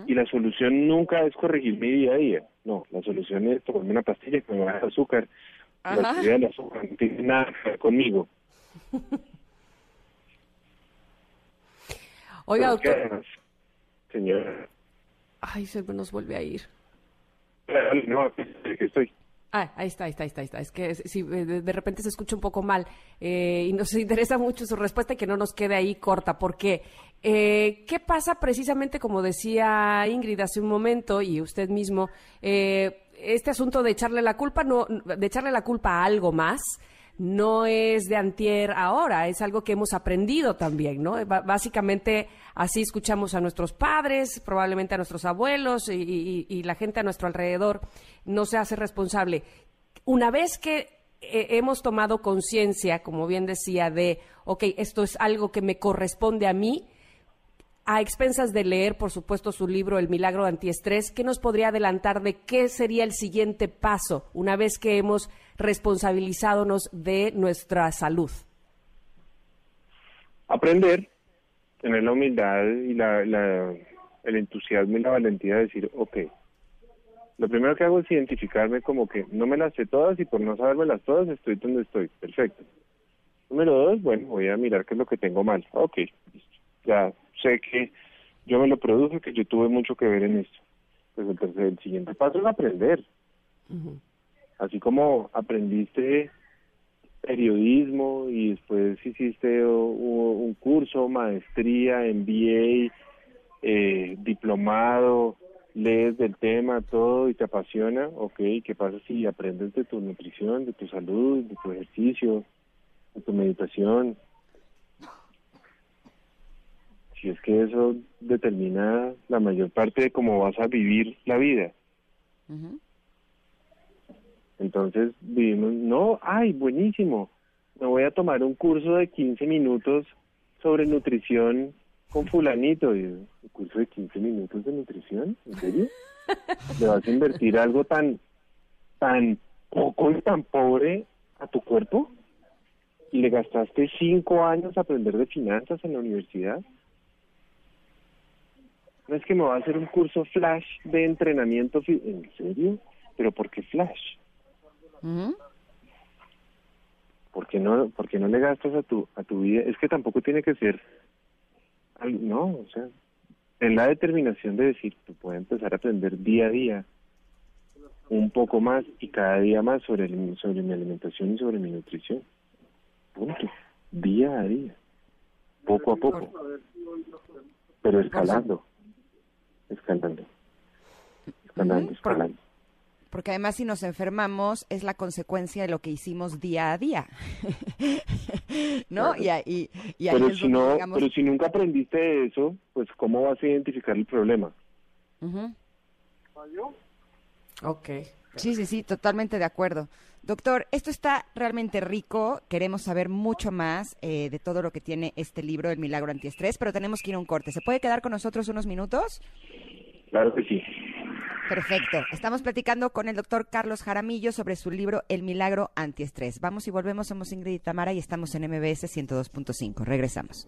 y la solución nunca es corregir mi día a día. No, la solución es tomarme una pastilla que me baja el azúcar. La Ajá. actividad del azúcar no tiene nada que ver conmigo. Oiga, doctor. señora, Ay, se nos vuelve a ir. Ah, ahí está, ahí está, ahí está, está. Es que si de, de repente se escucha un poco mal eh, y nos interesa mucho su respuesta y que no nos quede ahí corta, porque eh, ¿qué pasa precisamente como decía Ingrid hace un momento y usted mismo, eh, este asunto de echarle la culpa, no, de echarle la culpa a algo más, no es de antier ahora, es algo que hemos aprendido también, ¿no? Básicamente así escuchamos a nuestros padres, probablemente a nuestros abuelos y la gente a nuestro alrededor no se hace responsable. Una vez que eh, hemos tomado conciencia, como bien decía, de, ok, esto es algo que me corresponde a mí, a expensas de leer, por supuesto, su libro El milagro antiestrés, ¿qué nos podría adelantar de qué sería el siguiente paso una vez que hemos responsabilizadonos de nuestra salud? Aprender, tener la humildad y la, el entusiasmo y la valentía de decir, ok, lo primero que hago es identificarme como que no me las sé todas y por no sabérmelas todas estoy donde estoy. Perfecto. Número dos, bueno, voy a mirar qué es lo que tengo mal. Ok, ya sé que yo me lo produje, que yo tuve mucho que ver en esto. Pues el, tercer, el siguiente paso es aprender. Así como aprendiste periodismo y después hiciste un curso, maestría, MBA, eh, diplomado, lees del tema, todo y te apasiona, ok, ¿qué pasa si aprendes de tu nutrición, de tu salud, de tu ejercicio, de tu meditación? Si es que eso determina la mayor parte de cómo vas a vivir la vida. Entonces vivimos, no, ay, buenísimo, me voy a tomar un curso de 15 minutos sobre nutrición con fulanito. Y, ¿Un curso de 15 minutos de nutrición? ¿En serio? ¿Le vas a invertir algo tan, tan poco y tan pobre a tu cuerpo? ¿Y le gastaste cinco años a aprender de finanzas en la universidad? No es que me va a hacer un curso flash de entrenamiento. ¿En serio? ¿Pero por qué flash? ¿Por qué no, por qué no le gastas a tu, a tu vida? Es que tampoco tiene que ser, no, o sea, en la determinación de decir, tú puedes empezar a aprender día a día un poco más y cada día más sobre, el- sobre mi alimentación y sobre mi nutrición. Punto. Día a día. Poco a poco. Pero escalando. Escalando. Escalando, escalando. Porque además si nos enfermamos es la consecuencia de lo que hicimos día a día. ¿No? Claro. Y, ahí- y ahí Pero si, no, digamos, pero si nunca aprendiste de eso, pues ¿cómo vas a identificar el problema? ujú. Ok. Sí, sí, sí, totalmente de acuerdo. Doctor, esto está realmente rico. Queremos saber mucho más eh, de todo lo que tiene este libro, El Milagro Antiestrés, pero tenemos que ir a un corte. ¿Se puede quedar con nosotros unos minutos? Claro que sí. Perfecto. Estamos platicando con el doctor Carlos Jaramillo sobre su libro El Milagro Antiestrés. Vamos y volvemos. Somos Ingrid y Tamara y estamos en MBS 102.5. Regresamos.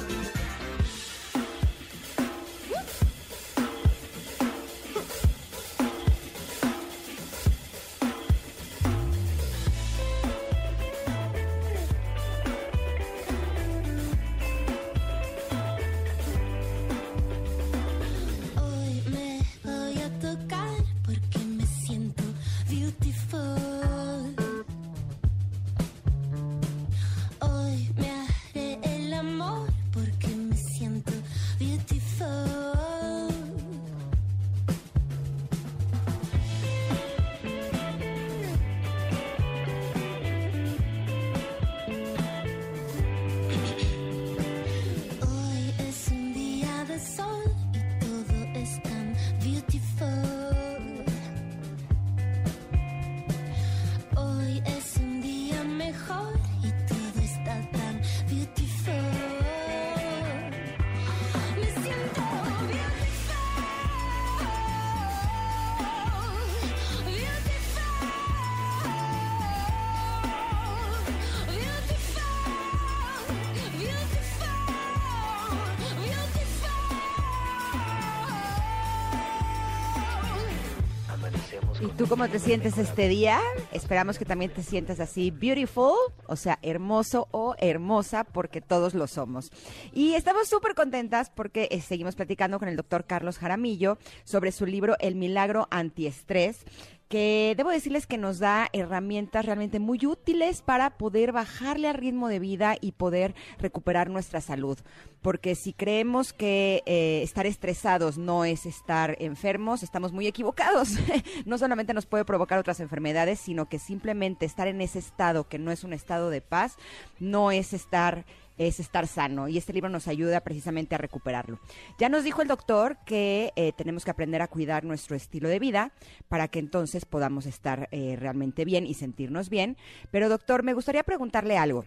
Cómo te sientes este día? Esperamos que también te sientas así beautiful, o sea, hermoso o hermosa, porque todos lo somos. Y estamos súper contentas porque eh, seguimos platicando con el doctor Carlos Jaramillo sobre su libro El Milagro Antiestrés que debo decirles que nos da herramientas realmente muy útiles para poder bajarle al ritmo de vida y poder recuperar nuestra salud. Porque si creemos que eh, estar estresados no es estar enfermos, estamos muy equivocados. no solamente nos puede provocar otras enfermedades, sino que simplemente estar en ese estado que no es un estado de paz, no es estar es estar sano y este libro nos ayuda precisamente a recuperarlo. Ya nos dijo el doctor que eh, tenemos que aprender a cuidar nuestro estilo de vida para que entonces podamos estar eh, realmente bien y sentirnos bien. Pero doctor, me gustaría preguntarle algo.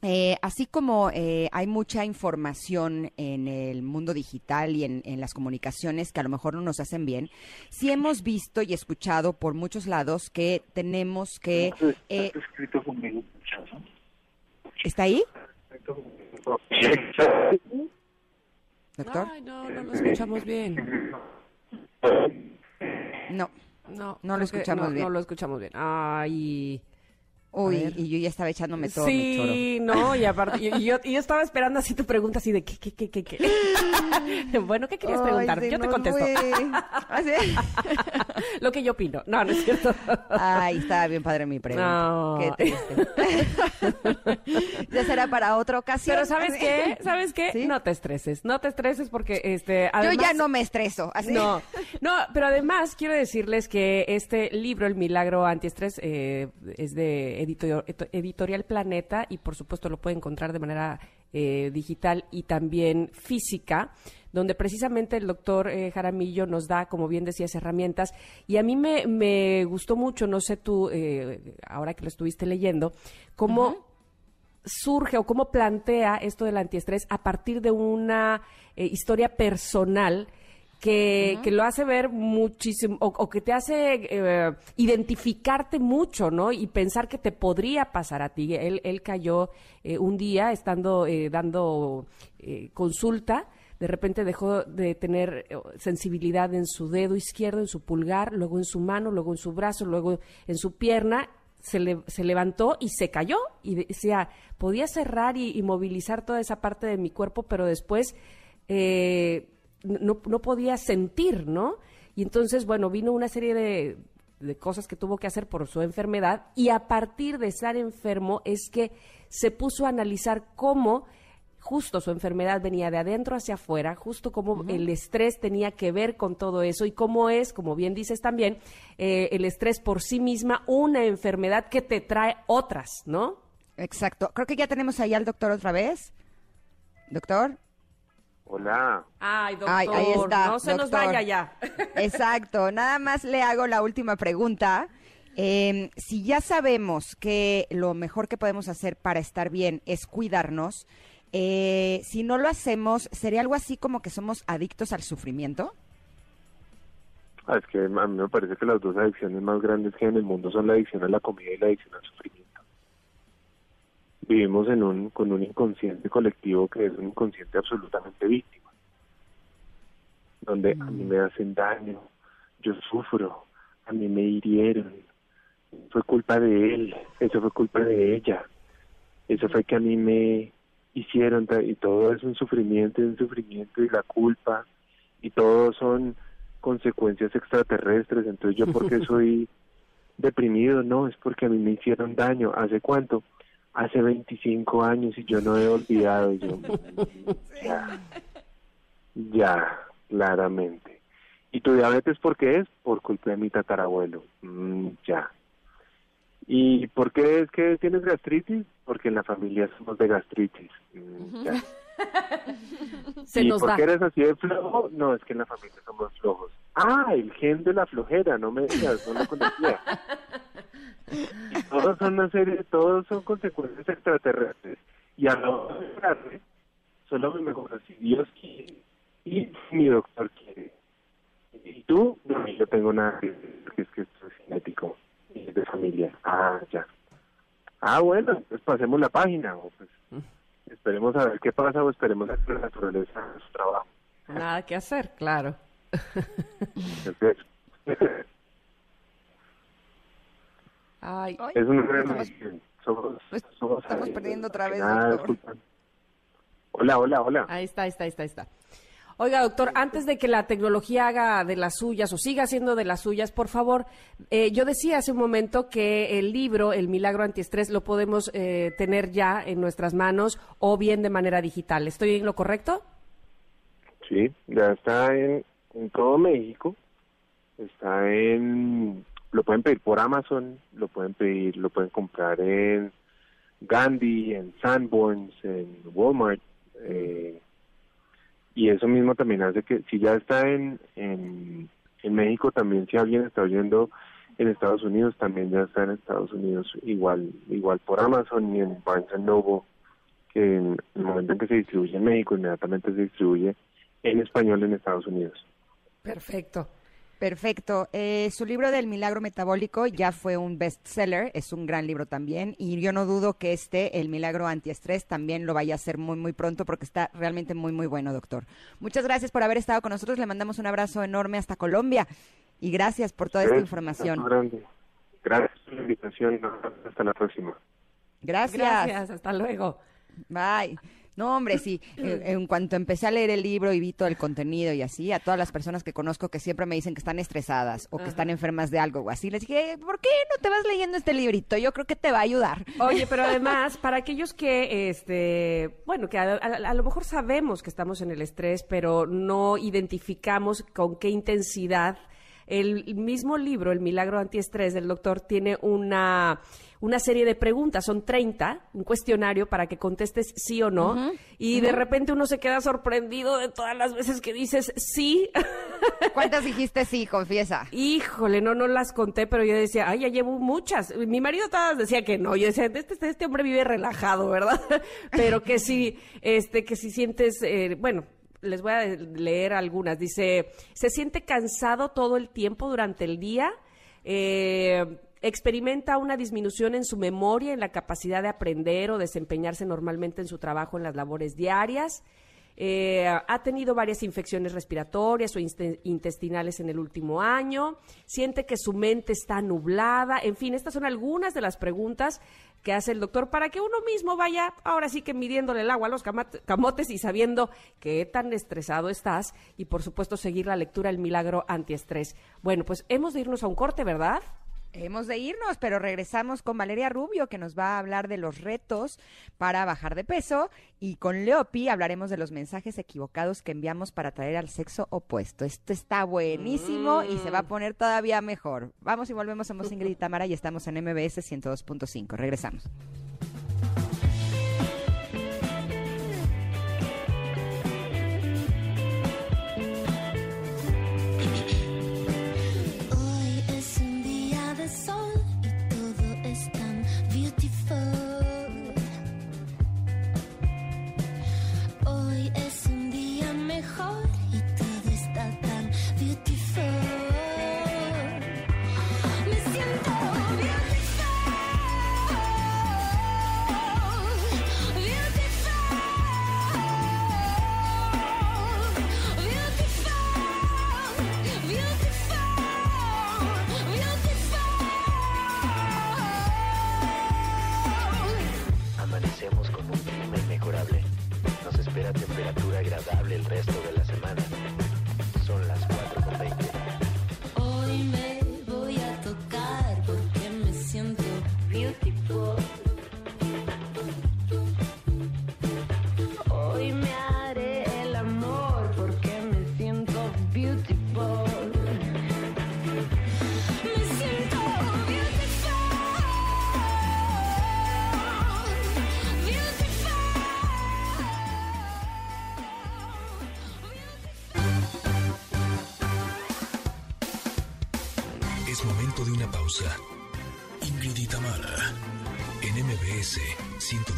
Eh, así como eh, hay mucha información en el mundo digital y en, en las comunicaciones que a lo mejor no nos hacen bien, sí hemos visto y escuchado por muchos lados que tenemos que... eh. ¿Está ahí, doctor? Ay, no, no lo escuchamos bien. No. No, No lo escuchamos no, bien. No lo escuchamos bien. Ay. Uy, y yo ya estaba echándome todo mi choro. Sí, no, y aparte, y, y yo, y yo estaba esperando así tu pregunta, así de, ¿qué, qué, qué, qué, qué? bueno, ¿qué querías Ay, preguntar? Yo te contesto. ¿Ah, sí? Lo que yo opino. No, no es cierto. Ay, estaba bien padre mi pregunta. No. Qué triste. ya será para otra ocasión. Pero ¿sabes qué? ¿Sabes qué? ¿Sí? No te estreses, no te estreses porque, este, Yo ya no me estreso. Así. No, no, pero además quiero decirles que este libro, El Milagro Antiestrés, eh, es de editor- Editorial Planeta y por supuesto lo puede encontrar de manera eh, digital y también física, donde precisamente el doctor eh, Jaramillo nos da, como bien decías, herramientas. Y a mí me, me gustó mucho, no sé tú, eh, ahora que lo estuviste leyendo, cómo surge o cómo plantea esto del antiestrés a partir de una eh, historia personal que, que lo hace ver muchísimo, o, o que te hace eh, identificarte mucho, ¿no? Y pensar que te podría pasar a ti. Él, él cayó eh, un día estando eh, dando eh, consulta, de repente dejó de tener sensibilidad en su dedo izquierdo, en su pulgar, luego en su mano, luego en su brazo, luego en su pierna, se, le- se levantó y se cayó y decía, podía cerrar y, y movilizar toda esa parte de mi cuerpo, pero después eh, no, no podía sentir, ¿no? Y entonces, bueno, vino una serie de, de cosas que tuvo que hacer por su enfermedad y a partir de estar enfermo es que se puso a analizar cómo justo su enfermedad venía de adentro hacia afuera, justo como el estrés tenía que ver con todo eso y cómo es, como bien dices también, eh, el estrés por sí misma una enfermedad que te trae otras, ¿no? Exacto. Creo que ya tenemos ahí al doctor otra vez. Doctor. Hola. Ay, doctor, Ay, ahí está, no se nos vaya ya. Exacto. Nada más le hago la última pregunta. Eh, si ya sabemos que lo mejor que podemos hacer para estar bien es cuidarnos, eh, si no lo hacemos, ¿sería algo así como que somos adictos al sufrimiento? Ah, es que a mí me parece que las dos adicciones más grandes que hay en el mundo son la adicción a la comida y la adicción al sufrimiento. Vivimos en un, con un inconsciente colectivo que es un inconsciente absolutamente víctima, donde a mí me hacen daño, yo sufro, a mí me hirieron, fue culpa de él, eso fue culpa de ella, eso fue que a mí me hicieron y todo es un sufrimiento y un sufrimiento y la culpa y todo son consecuencias extraterrestres, entonces yo porque soy deprimido, no, es porque a mí me hicieron daño, ¿hace cuánto? Hace 25 años y yo no he olvidado, yo ya, ya, claramente. ¿Y tu diabetes por qué es? Por culpa de mi tatarabuelo, Mm, ya. ¿Y por qué es que tienes gastritis? Porque en la familia somos de gastritis. Mm, ya. Se ¿Y nos por da. qué eres así de flojo? No, es que en la familia somos flojos. Ah, el gen de la flojera, no me digas, no lo conocía. Y todos son una serie, todos son consecuencias extraterrestres. Y a la hora de curarme, solo me mejora si Dios quiere y mi doctor quiere. Y tú, no, yo tengo nada que que es que esto es genético y es de familia. Ah, ya. Ah, bueno, pues pasemos la página. O pues, esperemos a ver qué pasa o esperemos a que la naturaleza haga su trabajo. Nada que hacer, claro. Ay, Es una gran estamos-. Somos- pues, somos estamos ahí, perdiendo otra vez, nada. Hola, hola, hola. ahí está, ahí está, ahí está, ahí está. Oiga, doctor, antes de que la tecnología haga de las suyas o siga haciendo de las suyas, por favor, eh, yo decía hace un momento que el libro, El Milagro Antiestrés, lo podemos eh, tener ya en nuestras manos o bien de manera digital. ¿Estoy en lo correcto? Sí, ya está en, en todo México. Está en. Lo pueden pedir por Amazon, lo pueden pedir, lo pueden comprar en Gandhi, en Sanborns, en Walmart. eh, y eso mismo también hace que, si ya está en, en, México, también si alguien está oyendo en Estados Unidos, también ya está en Estados Unidos, igual igual por Amazon y en Barnes Noble, que en el momento en que se distribuye en México, inmediatamente se distribuye en español en Estados Unidos. Perfecto. Perfecto. Eh, su libro del milagro metabólico ya fue un bestseller, es un gran libro también, y yo no dudo que este, el milagro antiestrés, también lo vaya a hacer muy, muy pronto porque está realmente muy, muy bueno, doctor. Muchas gracias por haber estado con nosotros, le mandamos un abrazo enorme hasta Colombia y gracias por toda esta Gracias, información. grande. Gracias por la invitación. Hasta la próxima. Gracias. Gracias, hasta luego. Bye. No, hombre, sí. Eh, En cuanto empecé a leer el libro y vi todo el contenido y así, a todas las personas que conozco que siempre me dicen que están estresadas o que están enfermas de algo o así, les dije, ¿por qué no te vas leyendo este librito? Yo creo que te va a ayudar. Oye, pero además, para aquellos que, este, bueno, que a, a- a lo mejor sabemos que estamos en el estrés, pero no identificamos con qué intensidad. El mismo libro, El Milagro Antiestrés del doctor, tiene una, una serie de preguntas, son 30, un cuestionario para que contestes sí o no, y de repente uno se queda sorprendido de todas las veces que dices sí. ¿Cuántas dijiste sí? Confiesa. Híjole, no, no las conté, pero yo decía, ay, ya llevo muchas. Mi marido todas decía que no. Yo decía, este, este hombre vive relajado, ¿verdad? pero que sí, este, que si sientes, eh, bueno, les voy a leer algunas. Dice, se siente cansado todo el tiempo durante el día. Eh, experimenta una disminución en su memoria, en la capacidad de aprender o desempeñarse normalmente en su trabajo en las labores diarias. Eh, ha tenido varias infecciones respiratorias o intestinales en el último año, siente que su mente está nublada, en fin, estas son algunas de las preguntas que hace el doctor para que uno mismo vaya, ahora sí que midiéndole el agua a los camotes y sabiendo qué tan estresado estás y por supuesto seguir la lectura El Milagro Antiestrés. Bueno, pues hemos de irnos a un corte, ¿verdad? Hemos de irnos, pero regresamos con Valeria Rubio, que nos va a hablar de los retos para bajar de peso, y con Leopi hablaremos de los mensajes equivocados que enviamos para atraer al sexo opuesto. Esto está buenísimo y se va a poner todavía mejor. Vamos y volvemos, somos Ingrid y Tamara y estamos en MBS 102.5. Regresamos.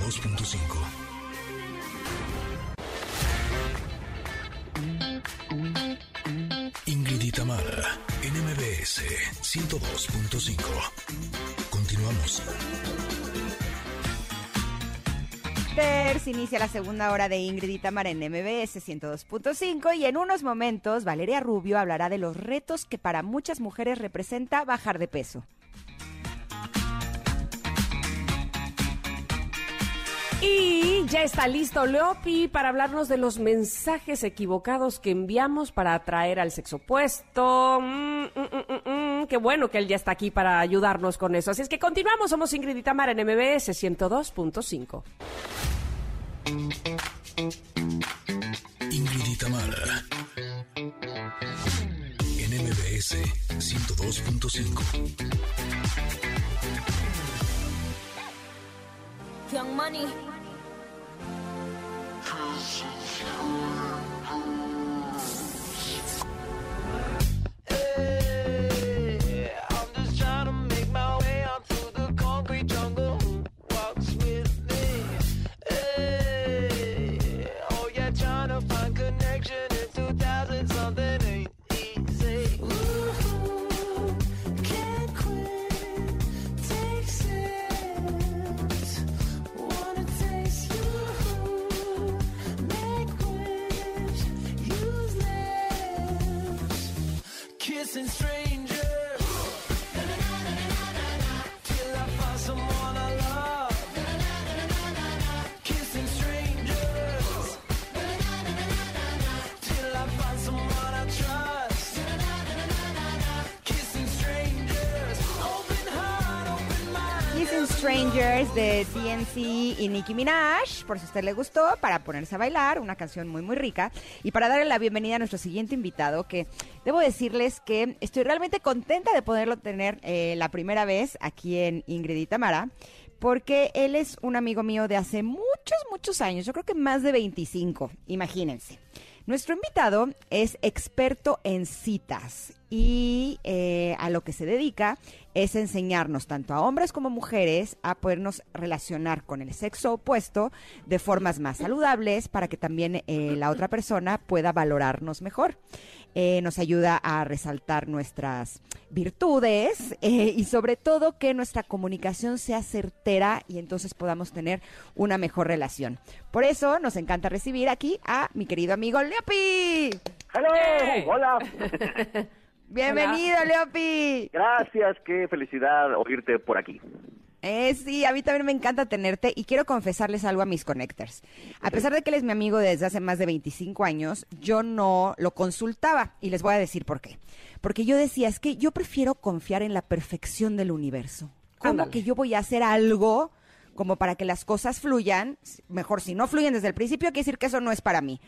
102.5. Ingrid y Tamara, en MBS 102.5. Continuamos. Se inicia la segunda hora de Ingrid y Tamara en MBS 102.5 y en unos momentos Valeria Rubio hablará de los retos que para muchas mujeres representa bajar de peso. Y ya está listo Leopi para hablarnos de los mensajes equivocados que enviamos para atraer al sexo opuesto. Mm, mm, mm. Qué bueno que él ya está aquí para ayudarnos con eso. Así es que continuamos. Somos Ingrid y Tamara en MBS 102.5. Ingrid y Tamara. En MBS 102.5. Young Money. De DNC y Nicki Minaj, por si a usted le gustó, para ponerse a bailar, una canción muy muy rica. Y para darle la bienvenida a nuestro siguiente invitado, que debo decirles que estoy realmente contenta de poderlo tener eh, la primera vez aquí en Ingrid y Tamara, porque él es un amigo mío de hace muchos, muchos años, yo creo que más de 25, imagínense. Nuestro invitado es experto en citas y eh, a lo que se dedica es enseñarnos tanto a hombres como mujeres a podernos relacionar con el sexo opuesto de formas más saludables para que también eh, la otra persona pueda valorarnos mejor. Eh, nos ayuda a resaltar nuestras virtudes eh, y sobre todo que nuestra comunicación sea certera y entonces podamos tener una mejor relación. Por eso nos encanta recibir aquí a mi querido amigo Leopi. ¡Hello! ¡Hola! Bienvenido, Leopi. Gracias, qué felicidad oírte por aquí. Eh, sí, a mí también me encanta tenerte y quiero confesarles algo a mis connectors. A pesar de que él es mi amigo desde hace más de 25 años, yo no lo consultaba y les voy a decir por qué. Porque yo decía, es que yo prefiero confiar en la perfección del universo. ¿Cómo Ándale. que yo voy a hacer algo como para que las cosas fluyan? Mejor, si no fluyen desde el principio, quiere decir que eso no es para mí.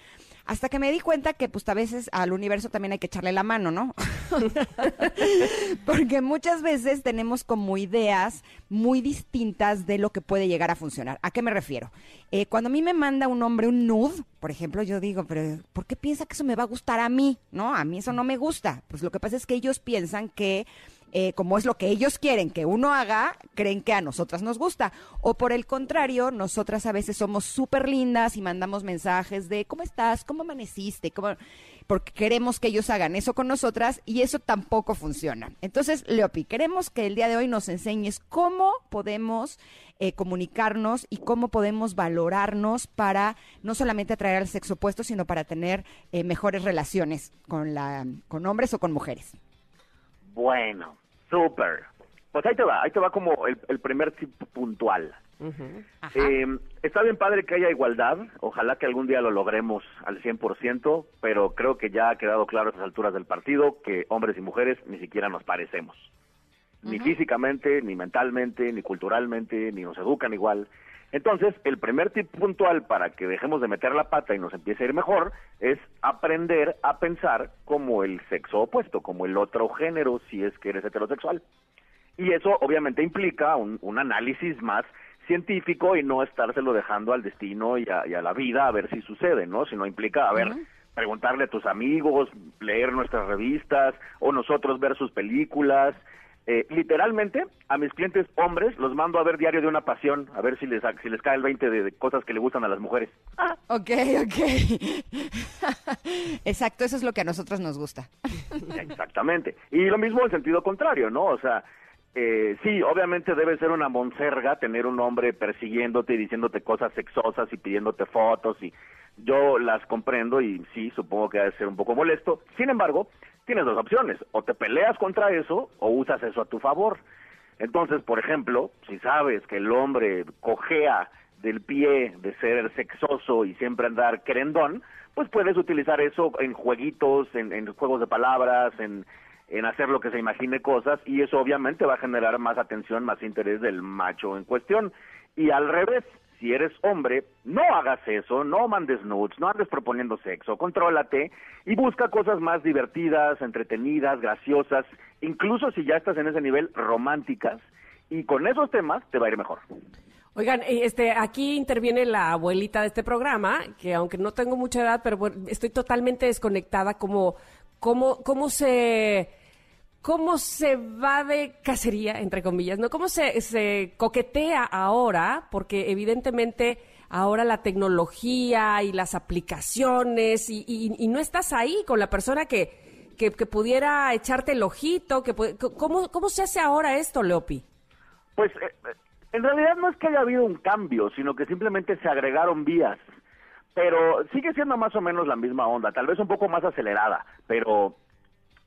Hasta que me di cuenta que pues a veces al universo también hay que echarle la mano, ¿no? Porque muchas veces tenemos como ideas muy distintas de lo que puede llegar a funcionar. ¿A qué me refiero? Eh, cuando a mí me manda un hombre un nude, por ejemplo, yo digo, pero ¿por qué piensa que eso me va a gustar a mí? No, a mí eso no me gusta. Pues lo que pasa es que ellos piensan que eh, como es lo que ellos quieren que uno haga, creen que a nosotras nos gusta. O por el contrario, nosotras a veces somos súper lindas y mandamos mensajes de ¿cómo estás? ¿Cómo amaneciste? ¿Cómo? Porque queremos que ellos hagan eso con nosotras y eso tampoco funciona. Entonces, Leopi, queremos que el día de hoy nos enseñes cómo podemos eh, comunicarnos y cómo podemos valorarnos para no solamente atraer al sexo opuesto, sino para tener eh, mejores relaciones con, la, con hombres o con mujeres. Bueno, súper. Pues ahí te va, ahí te va como el, el primer tip puntual. Eh, está bien padre que haya igualdad, ojalá que algún día lo logremos al 100%, pero creo que ya ha quedado claro a estas alturas del partido que hombres y mujeres ni siquiera nos parecemos. Ni físicamente, ni mentalmente, ni culturalmente, ni nos educan igual. Entonces, el primer tip puntual para que dejemos de meter la pata y nos empiece a ir mejor es aprender a pensar como el sexo opuesto, como el otro género, si es que eres heterosexual. Y eso obviamente implica un, un análisis más científico y no estárselo dejando al destino y a, y a la vida a ver si sucede, ¿no? Sino implica, a ver, preguntarle a tus amigos, leer nuestras revistas o nosotros ver sus películas. Eh, literalmente, a mis clientes hombres los mando a ver Diario de una Pasión, a ver si les, si les cae el 20 de, de cosas que le gustan a las mujeres. Ok, ok. Exacto, eso es lo que a nosotros nos gusta. Exactamente. Y lo mismo en sentido contrario, ¿no? O sea, eh, sí, obviamente debe ser una monserga tener un hombre persiguiéndote y diciéndote cosas sexosas y pidiéndote fotos y yo las comprendo y sí, supongo que debe ser un poco molesto. Sin embargo, tienes dos opciones, o te peleas contra eso o usas eso a tu favor. Entonces, por ejemplo, si sabes que el hombre cojea del pie de ser sexoso y siempre andar querendón, pues puedes utilizar eso en jueguitos, en, en juegos de palabras, en, en hacer lo que se imagine cosas, y eso obviamente va a generar más atención, más interés del macho en cuestión. Y al revés, si eres hombre, no hagas eso, no mandes nudes, no andes proponiendo sexo, contrólate y busca cosas más divertidas, entretenidas, graciosas, incluso si ya estás en ese nivel románticas, y con esos temas te va a ir mejor. Oigan, eh, este, aquí interviene la abuelita de este programa, que aunque no tengo mucha edad, pero bueno, estoy totalmente desconectada, como, cómo, cómo se, cómo se va de cacería, entre comillas, ¿no? Cómo se, se coquetea ahora, porque evidentemente ahora la tecnología y las aplicaciones, y, no estás ahí con la persona que, que, que pudiera echarte el ojito, que, ¿cómo, ¿cómo se hace ahora esto, Leopi? Pues eh, en realidad no es que haya habido un cambio, sino que simplemente se agregaron vías. Pero sigue siendo más o menos la misma onda, tal vez un poco más acelerada, pero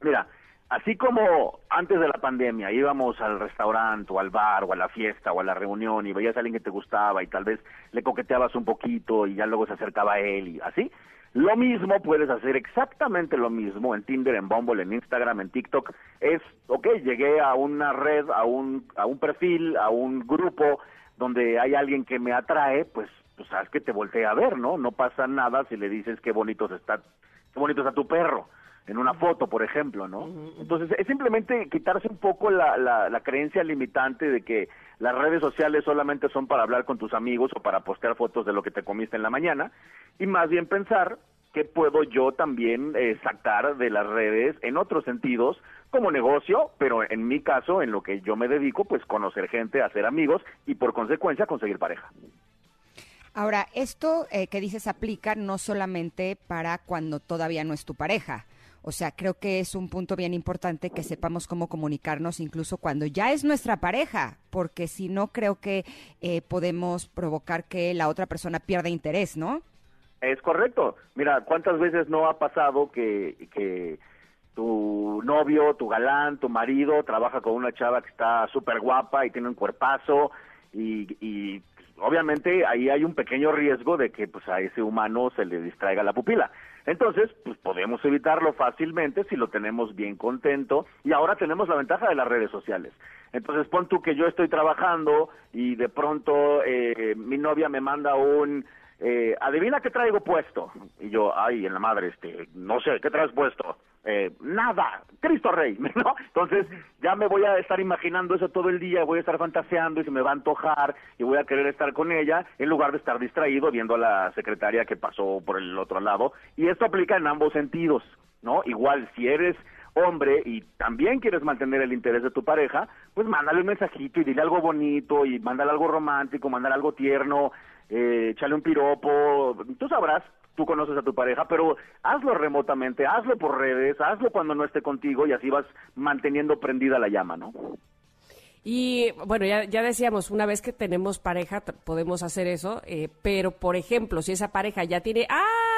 mira, así como antes de la pandemia íbamos al restaurante o al bar o a la fiesta o a la reunión y veías a alguien que te gustaba y tal vez le coqueteabas un poquito y ya luego se acercaba a él y así, lo mismo puedes hacer exactamente lo mismo en Tinder, en Bumble, en Instagram, en TikTok. Es, ok, llegué a una red, a un, a un perfil, a un grupo donde hay alguien que me atrae, pues, pues sabes que te voltea a ver, ¿no? No pasa nada si le dices qué bonito está, qué bonito está tu perro en una foto, por ejemplo, ¿no? Entonces, es simplemente quitarse un poco la, la, la creencia limitante de que las redes sociales solamente son para hablar con tus amigos o para postear fotos de lo que te comiste en la mañana, y más bien pensar qué puedo yo también eh, sacar de las redes en otros sentidos como negocio, pero en mi caso, en lo que yo me dedico, pues conocer gente, hacer amigos y por consecuencia conseguir pareja. Ahora, esto eh, que dices aplica no solamente para cuando todavía no es tu pareja. O sea, creo que es un punto bien importante que sepamos cómo comunicarnos incluso cuando ya es nuestra pareja, porque si no creo que eh, podemos provocar que la otra persona pierda interés, ¿no? Es correcto. Mira, ¿cuántas veces no ha pasado que, que tu novio, tu galán, tu marido trabaja con una chava que está súper guapa y tiene un cuerpazo y, y pues, obviamente ahí hay un pequeño riesgo de que pues a ese humano se le distraiga la pupila. Entonces, pues podemos evitarlo fácilmente si lo tenemos bien contento y ahora tenemos la ventaja de las redes sociales. Entonces, pon tú que yo estoy trabajando y de pronto eh, mi novia me manda un eh, adivina qué traigo puesto. Y yo, ay, en la madre, este, no sé, ¿qué traes puesto? Eh, nada, Cristo Rey, ¿no? Entonces ya me voy a estar imaginando eso todo el día, voy a estar fantaseando y se me va a antojar y voy a querer estar con ella en lugar de estar distraído viendo a la secretaria que pasó por el otro lado. Y esto aplica en ambos sentidos, ¿no? Igual, si eres hombre y también quieres mantener el interés de tu pareja, pues mándale un mensajito y dile algo bonito y mándale algo romántico, mándale algo tierno, eh, échale un piropo, tú sabrás, tú conoces a tu pareja, pero hazlo remotamente, hazlo por redes, hazlo cuando no esté contigo y así vas manteniendo prendida la llama, ¿no? Y bueno, ya, ya decíamos, una vez que tenemos pareja podemos hacer eso, eh, pero por ejemplo, si esa pareja ya tiene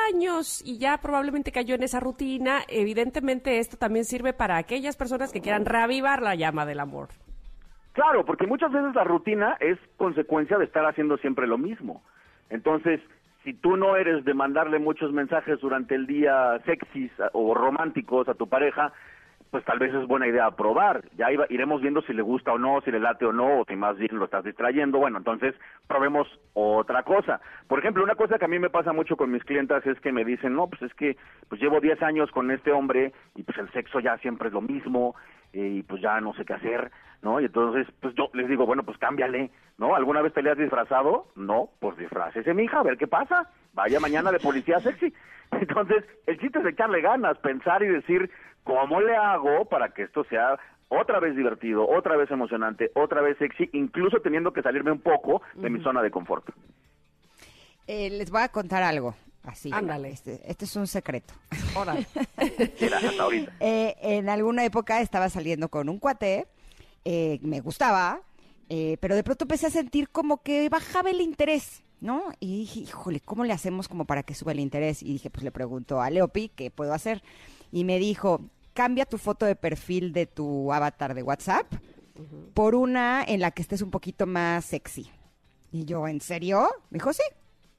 años y ya probablemente cayó en esa rutina, evidentemente esto también sirve para aquellas personas que quieran reavivar la llama del amor. Claro, porque muchas veces la rutina es consecuencia de estar haciendo siempre lo mismo. Entonces, si tú no eres de mandarle muchos mensajes durante el día sexys o románticos a tu pareja, pues tal vez es buena idea probar. Ya iba- iremos viendo si le gusta o no, si le late o no, o si más bien lo estás distrayendo. Bueno, entonces probemos otra cosa. Por ejemplo, una cosa que a mí me pasa mucho con mis clientas es que me dicen, no, pues es que pues llevo 10 años con este hombre y pues el sexo ya siempre es lo mismo eh, y pues ya no sé qué hacer, ¿no? Y entonces, pues yo les digo, bueno, pues cámbiale, ¿no? ¿Alguna vez te le has disfrazado? No, pues disfrácese, mija, a ver qué pasa. Vaya mañana de policía sexy. Entonces, el chiste es echarle ganas, pensar y decir, ¿cómo le hago para que esto sea otra vez divertido, otra vez emocionante, otra vez sexy, incluso teniendo que salirme un poco de mi zona de confort? Eh, les voy a contar algo. Así. Ándale. Este, este es un secreto. Ahora, Mira, hasta ahorita. Eh, en alguna época estaba saliendo con un cuate, eh, me gustaba, eh, pero de pronto empecé a sentir como que bajaba el interés, ¿no? Y dije, híjole, ¿cómo le hacemos como para que suba el interés? Y dije, pues le pregunto a Leopi, ¿qué puedo hacer? Y me dijo, cambia tu foto de perfil de tu avatar de WhatsApp por una en la que estés un poquito más sexy. Y yo, ¿en serio? Me dijo, sí,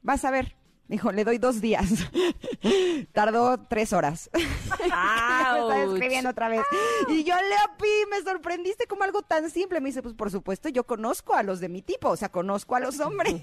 vas a ver. Dijo, le doy dos días. Tardó tres horas. me está escribiendo otra vez. Y yo, Leopi, me sorprendiste como algo tan simple. Me dice, pues por supuesto, yo conozco a los de mi tipo, o sea, conozco a los hombres.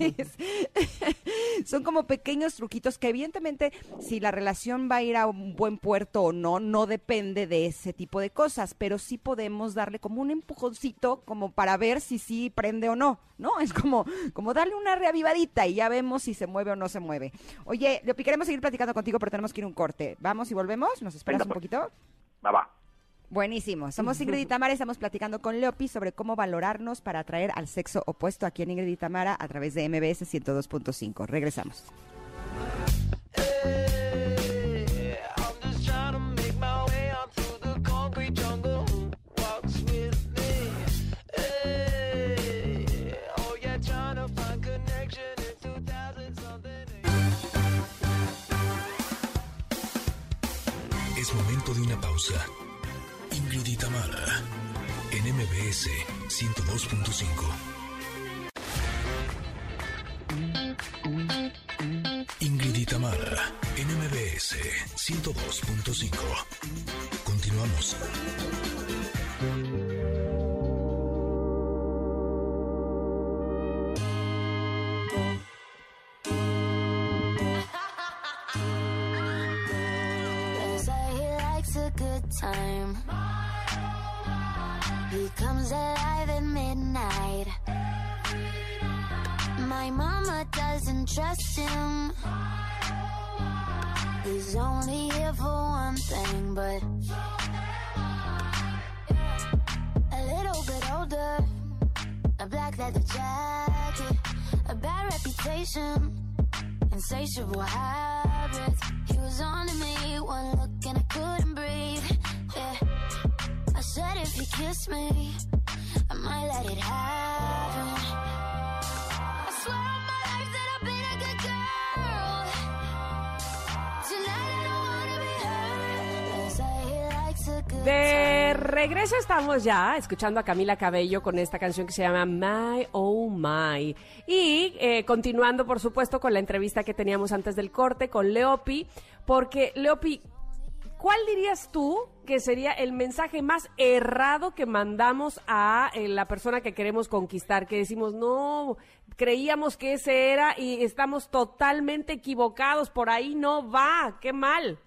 Son como pequeños truquitos que evidentemente si la relación va a ir a un buen puerto o no, no depende de ese tipo de cosas, pero sí podemos darle como un empujoncito como para ver si sí prende o no, ¿no? Es como, como darle una reavivadita y ya vemos si se mueve o no se mueve. Oye, Leopi, queremos seguir platicando contigo, pero tenemos que ir un corte. ¿Vamos y volvemos? ¿Nos esperas Venga, un pues. poquito? Va, va. Buenísimo. Somos Ingrid y Tamara, estamos platicando con Leopi sobre cómo valorarnos para atraer al sexo opuesto aquí en Ingrid y Tamara a través de MBS 102.5. Regresamos. Pausa. Ingrid y Tamara, en MBS 102.5. Ingrid y Tamara, en MBS 102.5. Continuamos. Regreso estamos ya escuchando a Camila Cabello con esta canción que se llama My Oh My. Y eh, continuando, por supuesto, con la entrevista que teníamos antes del corte con Leopi, porque Leopi, ¿cuál dirías tú que sería el mensaje más errado que mandamos a eh, la persona que queremos conquistar? Que decimos, no, creíamos que ese era y estamos totalmente equivocados, por ahí no va, qué mal.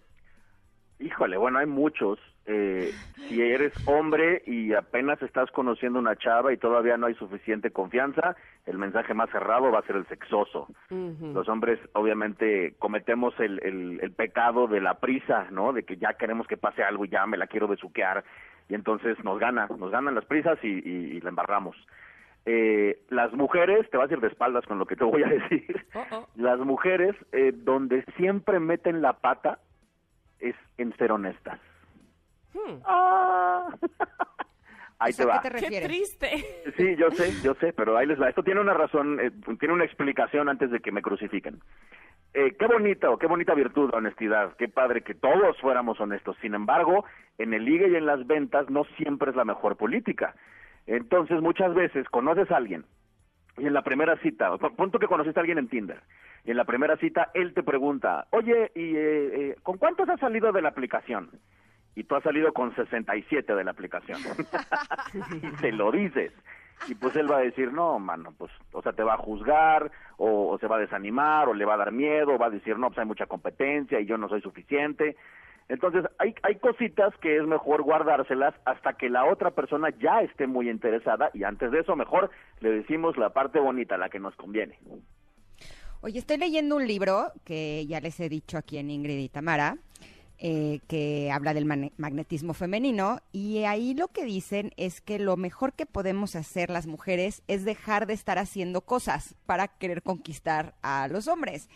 Híjole, bueno, hay muchos. Eh, si eres hombre y apenas estás conociendo una chava y todavía no hay suficiente confianza, el mensaje más cerrado va a ser el sexoso. Los hombres obviamente cometemos el, el, el pecado de la prisa, ¿no? De que ya queremos que pase algo y ya me la quiero besuquear y entonces nos gana, nos ganan las prisas y, y- y la embarramos. Eh, las mujeres, te vas a ir de espaldas con lo que te voy a decir, las mujeres eh, donde siempre meten la pata es en ser honestas. Ah. Ahí O sea, te va. ¿qué te Qué refieres? triste. Sí, yo sé, yo sé, pero ahí les va. Esto tiene una razón, eh, tiene una explicación antes de que me crucifiquen. Eh, qué bonita o qué bonita virtud la honestidad. Qué padre que todos fuéramos honestos. Sin embargo, en el ligue y en las ventas no siempre es la mejor política. Entonces, muchas veces conoces a alguien y en la primera cita, punto que conociste a alguien en Tinder, y en la primera cita él te pregunta, oye, ¿y eh, eh, con cuántos has salido de la aplicación? Y tú has salido con 67 de la aplicación. y se lo dices. Y pues él va a decir, no, mano, pues, o sea, te va a juzgar, o, o se va a desanimar, o le va a dar miedo, o va a decir, no, pues hay mucha competencia y yo no soy suficiente. Entonces, hay, hay cositas que es mejor guardárselas hasta que la otra persona ya esté muy interesada y antes de eso mejor le decimos la parte bonita, la que nos conviene. Oye, estoy leyendo un libro que ya les he dicho aquí en Ingrid y Tamara, eh, que habla del magnetismo femenino y ahí lo que dicen es que lo mejor que podemos hacer las mujeres es dejar de estar haciendo cosas para querer conquistar a los hombres.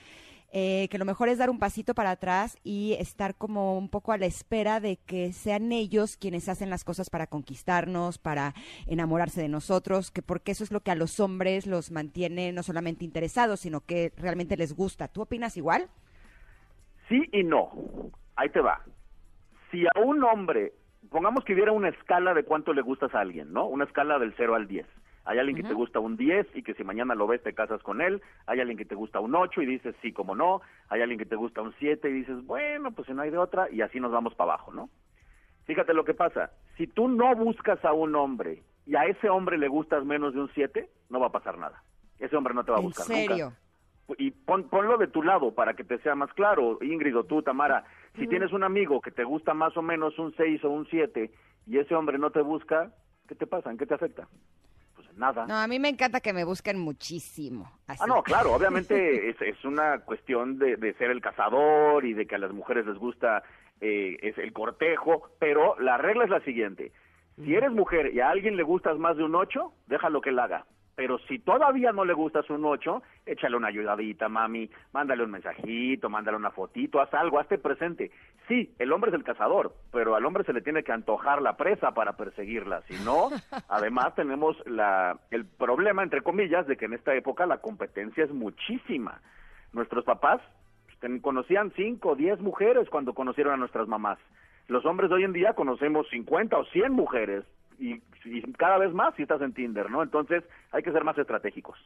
Eh, que lo mejor es dar un pasito para atrás y estar como un poco a la espera de que sean ellos quienes hacen las cosas para conquistarnos, para enamorarse de nosotros, que porque eso es lo que a los hombres los mantiene no solamente interesados, sino que realmente les gusta. ¿Tú opinas igual? Sí y no. Ahí te va. Si a un hombre, pongamos que hubiera una escala de cuánto le gustas a alguien, ¿no? Una escala del 0 al 10. Hay alguien que te gusta un 10 y que si mañana lo ves te casas con él. Hay alguien que te gusta un 8 y dices sí, como no. Hay alguien que te gusta un 7 y dices, bueno, pues si no hay de otra y así nos vamos para abajo, ¿no? Fíjate lo que pasa. Si tú no buscas a un hombre y a ese hombre le gustas menos de un 7, no va a pasar nada. Ese hombre no te va a ¿En buscar serio? nunca. Y pon- ponlo de tu lado para que te sea más claro, Ingrid o tú, Tamara. Si tienes un amigo que te gusta más o menos un 6 o un 7 y ese hombre no te busca, ¿qué te pasa? ¿En qué te afecta? Pues nada. No, a mí me encanta que me busquen muchísimo. Así. Ah, no, claro, obviamente es, es una cuestión de, de ser el cazador y de que a las mujeres les gusta eh, es el cortejo, pero la regla es la siguiente. Si eres mujer y a alguien le gustas más de un 8, déjalo que él haga. Pero si todavía no le gustas un 8, échale una ayudadita, mami, mándale un mensajito, mándale una fotito, haz algo, hazte presente. Sí, el hombre es el cazador, pero al hombre se le tiene que antojar la presa para perseguirla. Si no, además tenemos la, el problema, entre comillas, de que en esta época la competencia es muchísima. Nuestros papás conocían 5 o 10 mujeres cuando conocieron a nuestras mamás. Los hombres de hoy en día conocemos 50 o 100 mujeres y, y cada vez más si estás en Tinder, ¿no? Entonces hay que ser más estratégicos.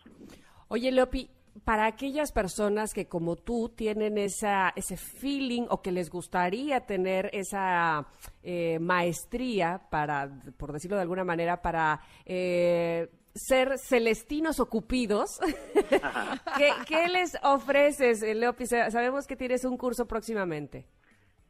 Oye, Leopi, para aquellas personas que como tú tienen esa, ese feeling o que les gustaría tener esa eh, maestría para, por decirlo de alguna manera, para eh, ser celestinos o cupidos, ¿qué, qué les ofreces, eh, Leopi? Sa- Sabemos que tienes un curso próximamente.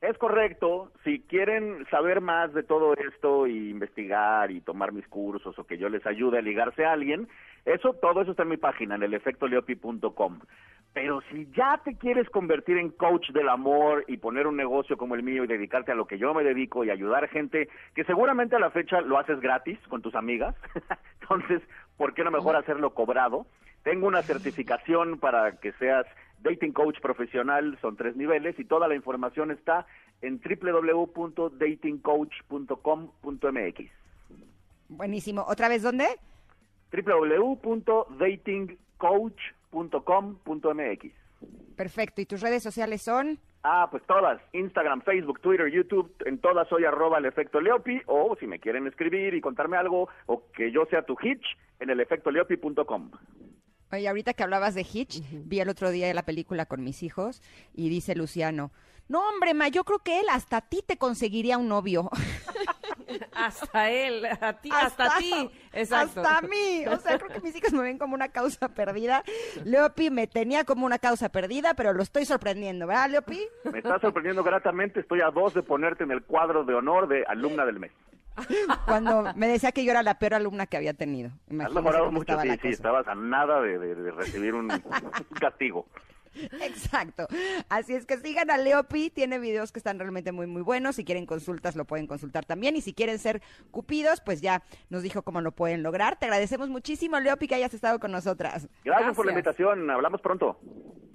Es correcto, si quieren saber más de todo esto y investigar y tomar mis cursos o que yo les ayude a ligarse a alguien, eso todo eso está en mi página en elefectoleopi.com. Pero si ya te quieres convertir en coach del amor y poner un negocio como el mío y dedicarte a lo que yo me dedico y ayudar gente que seguramente a la fecha lo haces gratis con tus amigas, entonces, ¿por qué no mejor hacerlo cobrado? Tengo una certificación para que seas dating coach profesional, son tres niveles y toda la información está en www.datingcoach.com.mx. Buenísimo. ¿Otra vez dónde? www.datingcoach.com.mx. Perfecto. ¿Y tus redes sociales son? Ah, pues todas, Instagram, Facebook, Twitter, YouTube, en todas soy arroba el efecto Leopi, o si me quieren escribir y contarme algo, o que yo sea tu hitch, en el efectoleopi.com. Oye, ahorita que hablabas de Hitch, vi el otro día la película con mis hijos y dice Luciano, no hombre, ma, yo creo que él hasta a ti te conseguiría un novio. Hasta él, a ti, hasta, ti. Exacto. Hasta a mí. O sea, creo que mis hijos me ven como una causa perdida. Leopi me tenía como una causa perdida, pero lo estoy sorprendiendo, ¿verdad, Leopi? Me está sorprendiendo gratamente, estoy a dos de ponerte en el cuadro de honor de alumna del mes. Cuando me decía que yo era la peor alumna que había tenido. Has Imagínese mejorado mucho, estaba sí, la sí, cosa. estabas a nada de, de- de recibir un, un castigo. Exacto. Así es que sigan a Leopi, tiene videos que están realmente muy muy buenos. Si quieren consultas lo pueden consultar también y si quieren ser cupidos, pues ya nos dijo cómo lo pueden lograr. Te agradecemos muchísimo Leopi que hayas estado con nosotras. Gracias, por la invitación, hablamos pronto.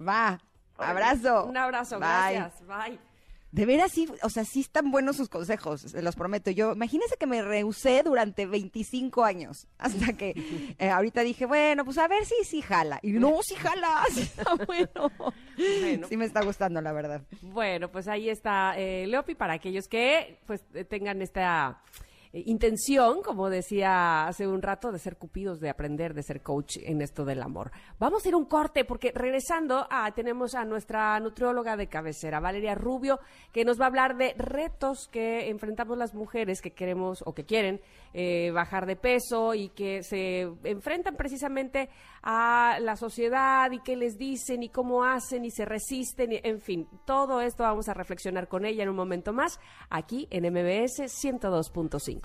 Va. Abrazo. Un abrazo, Bye. gracias. Bye. De veras, sí, o sea, sí están buenos sus consejos, se los prometo. Yo, imagínense que me rehusé durante 25 años, hasta que eh, ahorita dije, bueno, pues a ver si sí jala. Y no, sí jala, sí está bueno. Bueno. Sí me está gustando, la verdad. Bueno, pues ahí está eh, Leopi para aquellos que pues eh, tengan esta eh, intención, como decía hace un rato, de ser cupidos, de aprender, de ser coach en esto del amor. Vamos a ir a un corte porque regresando ah, tenemos a nuestra nutrióloga de cabecera, Valeria Rubio, que nos va a hablar de retos que enfrentamos las mujeres que queremos o que quieren eh, bajar de peso y que se enfrentan precisamente a la sociedad y qué les dicen y cómo hacen y se resisten, y, en fin, todo esto vamos a reflexionar con ella en un momento más aquí en MBS 102.5.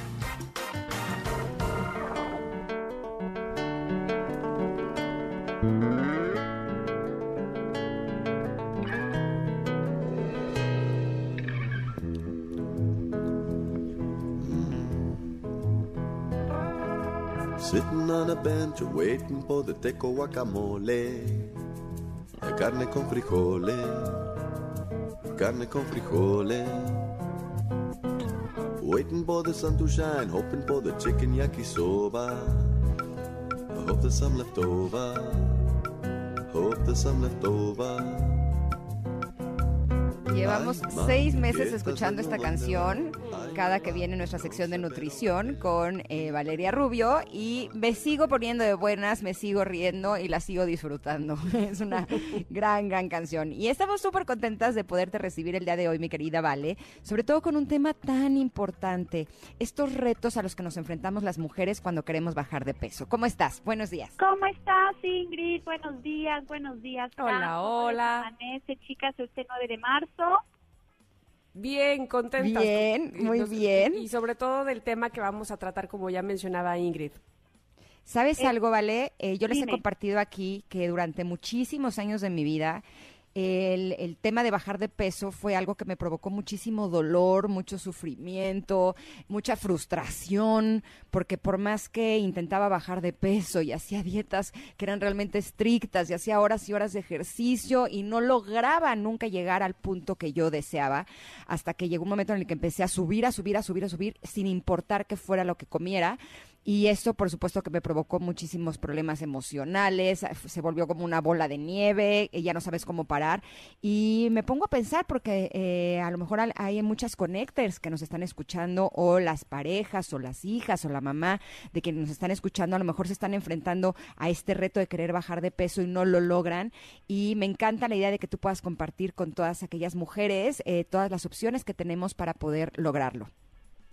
Waiting for the teco guacamole. La carne con frijoles. Carne con frijoles. Waiting for the sun to shine, hoping for the chicken yakisoba. I hope there's some left over. Hope there's some left over. Llevamos seis meses escuchando esta canción cada que viene nuestra sección de nutrición con eh, Valeria Rubio y me sigo poniendo de buenas, me sigo riendo y la sigo disfrutando. Es una gran, gran canción. Y estamos súper contentas de poderte recibir el día de hoy, mi querida Vale, sobre todo con un tema tan importante, estos retos a los que nos enfrentamos las mujeres cuando queremos bajar de peso. ¿Cómo estás? Buenos días. ¿Cómo estás, Ingrid? Buenos días, buenos días. Hola, Fran. ¿Cómo les hola. amanece, chicas, este 9 de marzo? Bien, contentas. Bien, muy nos- bien. Y sobre todo del tema que vamos a tratar, como ya mencionaba Ingrid. ¿Sabes Eh, algo, Vale? Eh, yo les he compartido aquí que durante muchísimos años de mi vida el, el tema de bajar de peso fue algo que me provocó muchísimo dolor, mucho sufrimiento, mucha frustración, porque por más que intentaba bajar de peso y hacía dietas que eran realmente estrictas y hacía horas y horas de ejercicio y no lograba nunca llegar al punto que yo deseaba, hasta que llegó un momento en el que empecé a subir, a subir, a subir, a subir, sin importar que fuera lo que comiera. Y esto, por supuesto, que me provocó muchísimos problemas emocionales, se volvió como una bola de nieve, eh, ya no sabes cómo parar. Y me pongo a pensar, porque eh, a lo mejor hay muchas connectors que nos están escuchando, o las parejas, o las hijas, o la mamá de quienes nos están escuchando, a lo mejor se están enfrentando a este reto de querer bajar de peso y no lo logran. Y me encanta la idea de que tú puedas compartir con todas aquellas mujeres eh, todas las opciones que tenemos para poder lograrlo.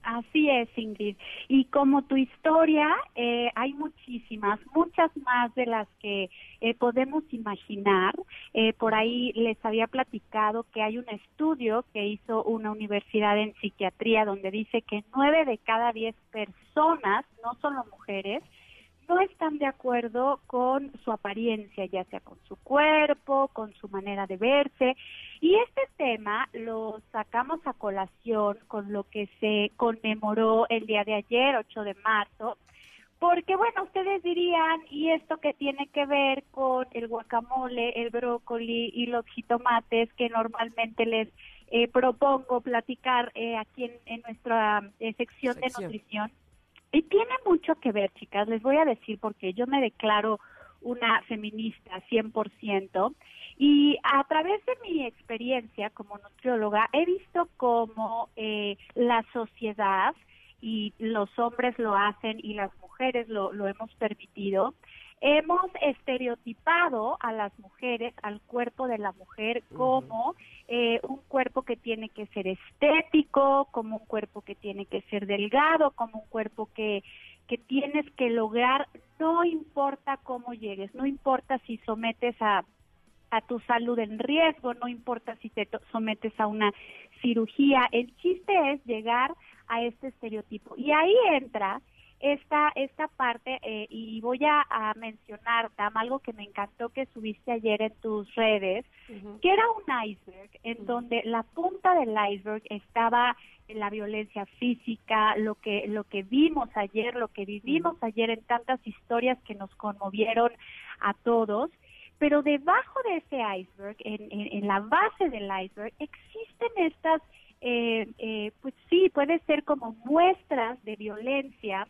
Así es, Ingrid. Y como tu historia, eh, hay muchísimas, muchas más de las que eh, podemos imaginar. Eh, por ahí les había platicado que hay un estudio que hizo una universidad en psiquiatría donde dice que nueve de cada diez personas, no solo mujeres, no están de acuerdo con su apariencia, ya sea con su cuerpo, con su manera de verse. Y este tema lo sacamos a colación con lo que se conmemoró el día de ayer, 8 de marzo, porque bueno, ustedes dirían, ¿y esto qué tiene que ver con el guacamole, el brócoli y los jitomates que normalmente les eh, propongo platicar eh, aquí en, en nuestra eh, sección de nutrición? Y tiene mucho que ver, chicas, les voy a decir porque yo me declaro una feminista 100% y a través de mi experiencia como nutrióloga he visto cómo eh, la sociedad y los hombres lo hacen y las mujeres lo, lo hemos permitido, hemos estereotipado a las mujeres, al cuerpo de la mujer como eh, un cuerpo que tiene que ser estético, como un cuerpo que tiene que ser delgado, como un cuerpo que, que tienes que lograr, no importa cómo llegues, no importa si sometes a a tu salud en riesgo, no importa si te sometes a una cirugía, el chiste es llegar a este estereotipo. Y ahí entra esta, esta parte, eh, y voy a, a mencionar, Tam, algo que me encantó que subiste ayer en tus redes, que era un iceberg, en donde la punta del iceberg estaba en la violencia física, lo que, lo que vimos ayer, lo que vivimos ayer en tantas historias que nos conmovieron a todos, pero debajo de ese iceberg, en, en- en la base del iceberg, existen estas, eh, eh, pues sí, puede ser como muestras de violencia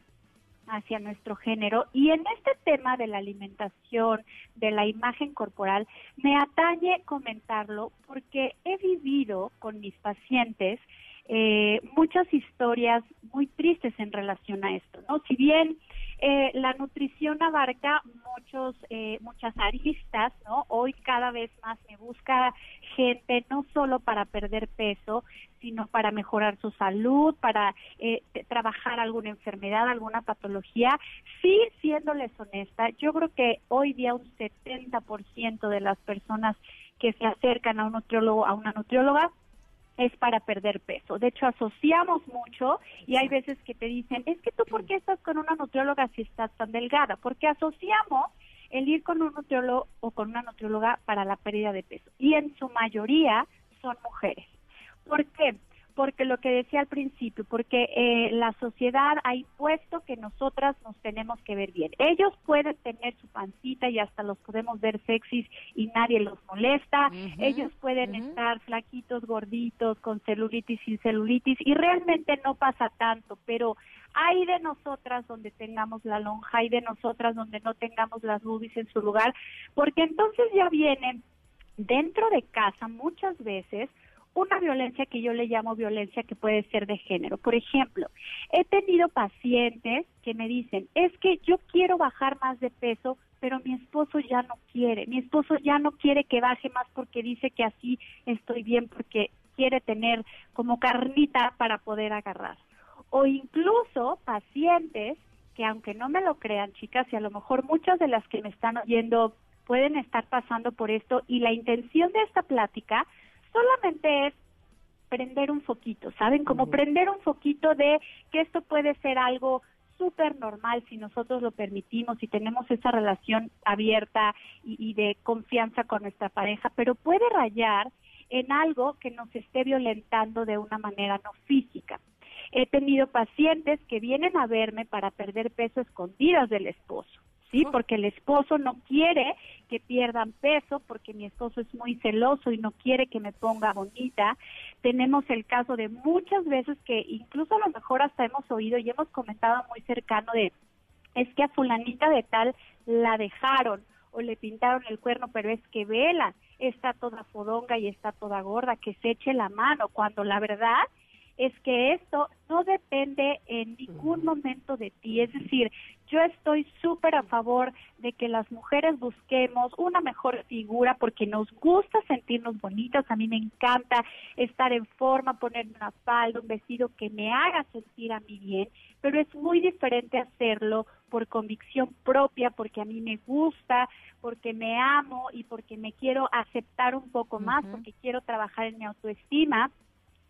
hacia nuestro género y en este tema de la alimentación, de la imagen corporal, me atañe comentarlo porque he vivido con mis pacientes eh, muchas historias muy tristes en relación a esto, ¿no? Si bien eh, la nutrición abarca muchos, eh, muchas aristas, ¿no? Hoy cada vez más me busca gente no solo para perder peso, sino para mejorar su salud, para eh, trabajar alguna enfermedad, alguna patología. Sí, siéndoles honesta, yo creo que hoy día un 70% de las personas que se acercan a un nutriólogo, a una nutrióloga, es para perder peso. De hecho, asociamos mucho y hay veces que te dicen, es que tú, ¿por qué estás con una nutrióloga si estás tan delgada? Porque asociamos el ir con un nutriólogo o con una nutrióloga para la pérdida de peso. Y en su mayoría son mujeres. ¿Por qué? Porque lo que decía al principio, porque eh, la sociedad ha impuesto que nosotras nos tenemos que ver bien. Ellos pueden tener su pancita y hasta los podemos ver sexys y nadie los molesta. Ellos pueden estar flaquitos, gorditos, con celulitis, sin celulitis y realmente no pasa tanto, pero hay de nosotras donde tengamos la lonja, hay de nosotras donde no tengamos las boobies en su lugar, porque entonces ya vienen dentro de casa muchas veces una violencia que yo le llamo violencia que puede ser de género. Por ejemplo, he tenido pacientes que me dicen, es que yo quiero bajar más de peso, pero mi esposo ya no quiere, mi esposo ya no quiere que baje más porque dice que así estoy bien, porque quiere tener como carnita para poder agarrar. O incluso pacientes que aunque no me lo crean, chicas, y a lo mejor muchas de las que me están oyendo pueden estar pasando por esto y la intención de esta plática solamente es prender un foquito, ¿saben? Como prender un foquito de que esto puede ser algo súper normal si nosotros lo permitimos y tenemos esa relación abierta y, y de confianza con nuestra pareja, pero puede rayar en algo que nos esté violentando de una manera no física. He tenido pacientes que vienen a verme para perder peso escondidas del esposo. ¿Sí? Porque el esposo no quiere que pierdan peso, porque mi esposo es muy celoso y no quiere que me ponga bonita. Tenemos el caso de muchas veces que incluso a lo mejor hasta hemos oído y hemos comentado muy cercano de, es que a fulanita de tal la dejaron o le pintaron el cuerno, pero es que vela, está toda fodonga y está toda gorda, que se eche la mano, cuando la verdad es que esto no depende en ningún momento de ti. Es decir, yo estoy súper a favor de que las mujeres busquemos una mejor figura porque nos gusta sentirnos bonitas. A mí me encanta estar en forma, ponerme una falda, un vestido que me haga sentir a mí bien, pero es muy diferente hacerlo por convicción propia, porque a mí me gusta, porque me amo y porque me quiero aceptar un poco más, porque quiero trabajar en mi autoestima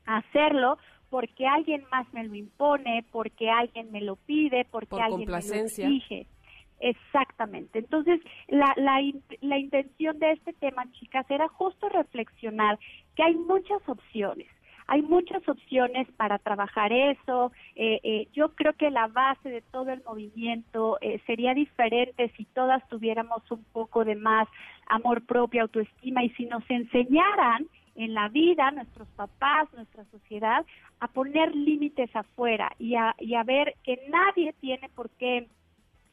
hacerlo porque alguien más me lo impone, porque alguien me lo pide, porque Por alguien me lo exige. Exactamente. Entonces, la, la, la intención de este tema, chicas, era justo reflexionar que hay muchas opciones. Hay muchas opciones para trabajar eso. Eh, eh, yo creo que la base de todo el movimiento eh, sería diferente si todas tuviéramos un poco de más amor propio, autoestima y si nos enseñaran en la vida, nuestros papás, nuestra sociedad, a poner límites afuera y a, y a ver que nadie tiene por qué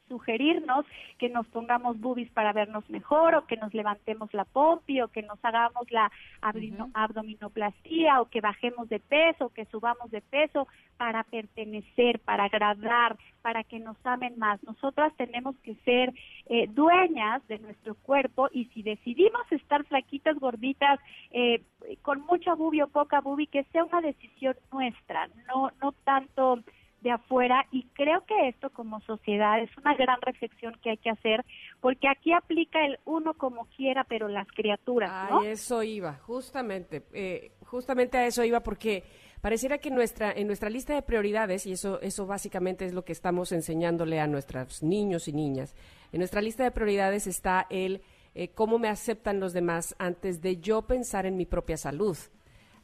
sugerirnos que nos pongamos boobies para vernos mejor o que nos levantemos la pompi o que nos hagamos la abdino- abdominoplastía o que bajemos de peso o que subamos de peso para pertenecer, para agradar, para que nos amen más. Nosotras tenemos que ser eh, dueñas de nuestro cuerpo y si decidimos estar flaquitas, gorditas, eh, con mucha bubi o poca bubi, que sea una decisión nuestra, no, no tanto de afuera y creo que esto como sociedad es una gran reflexión que hay que hacer porque aquí aplica el uno como quiera pero las criaturas, ¿no? Ay, eso iba, justamente, eh, justamente a eso iba porque pareciera que nuestra, en nuestra lista de prioridades, y eso, eso básicamente es lo que estamos enseñándole a nuestros niños y niñas, en nuestra lista de prioridades está el eh, cómo me aceptan los demás antes de yo pensar en mi propia salud.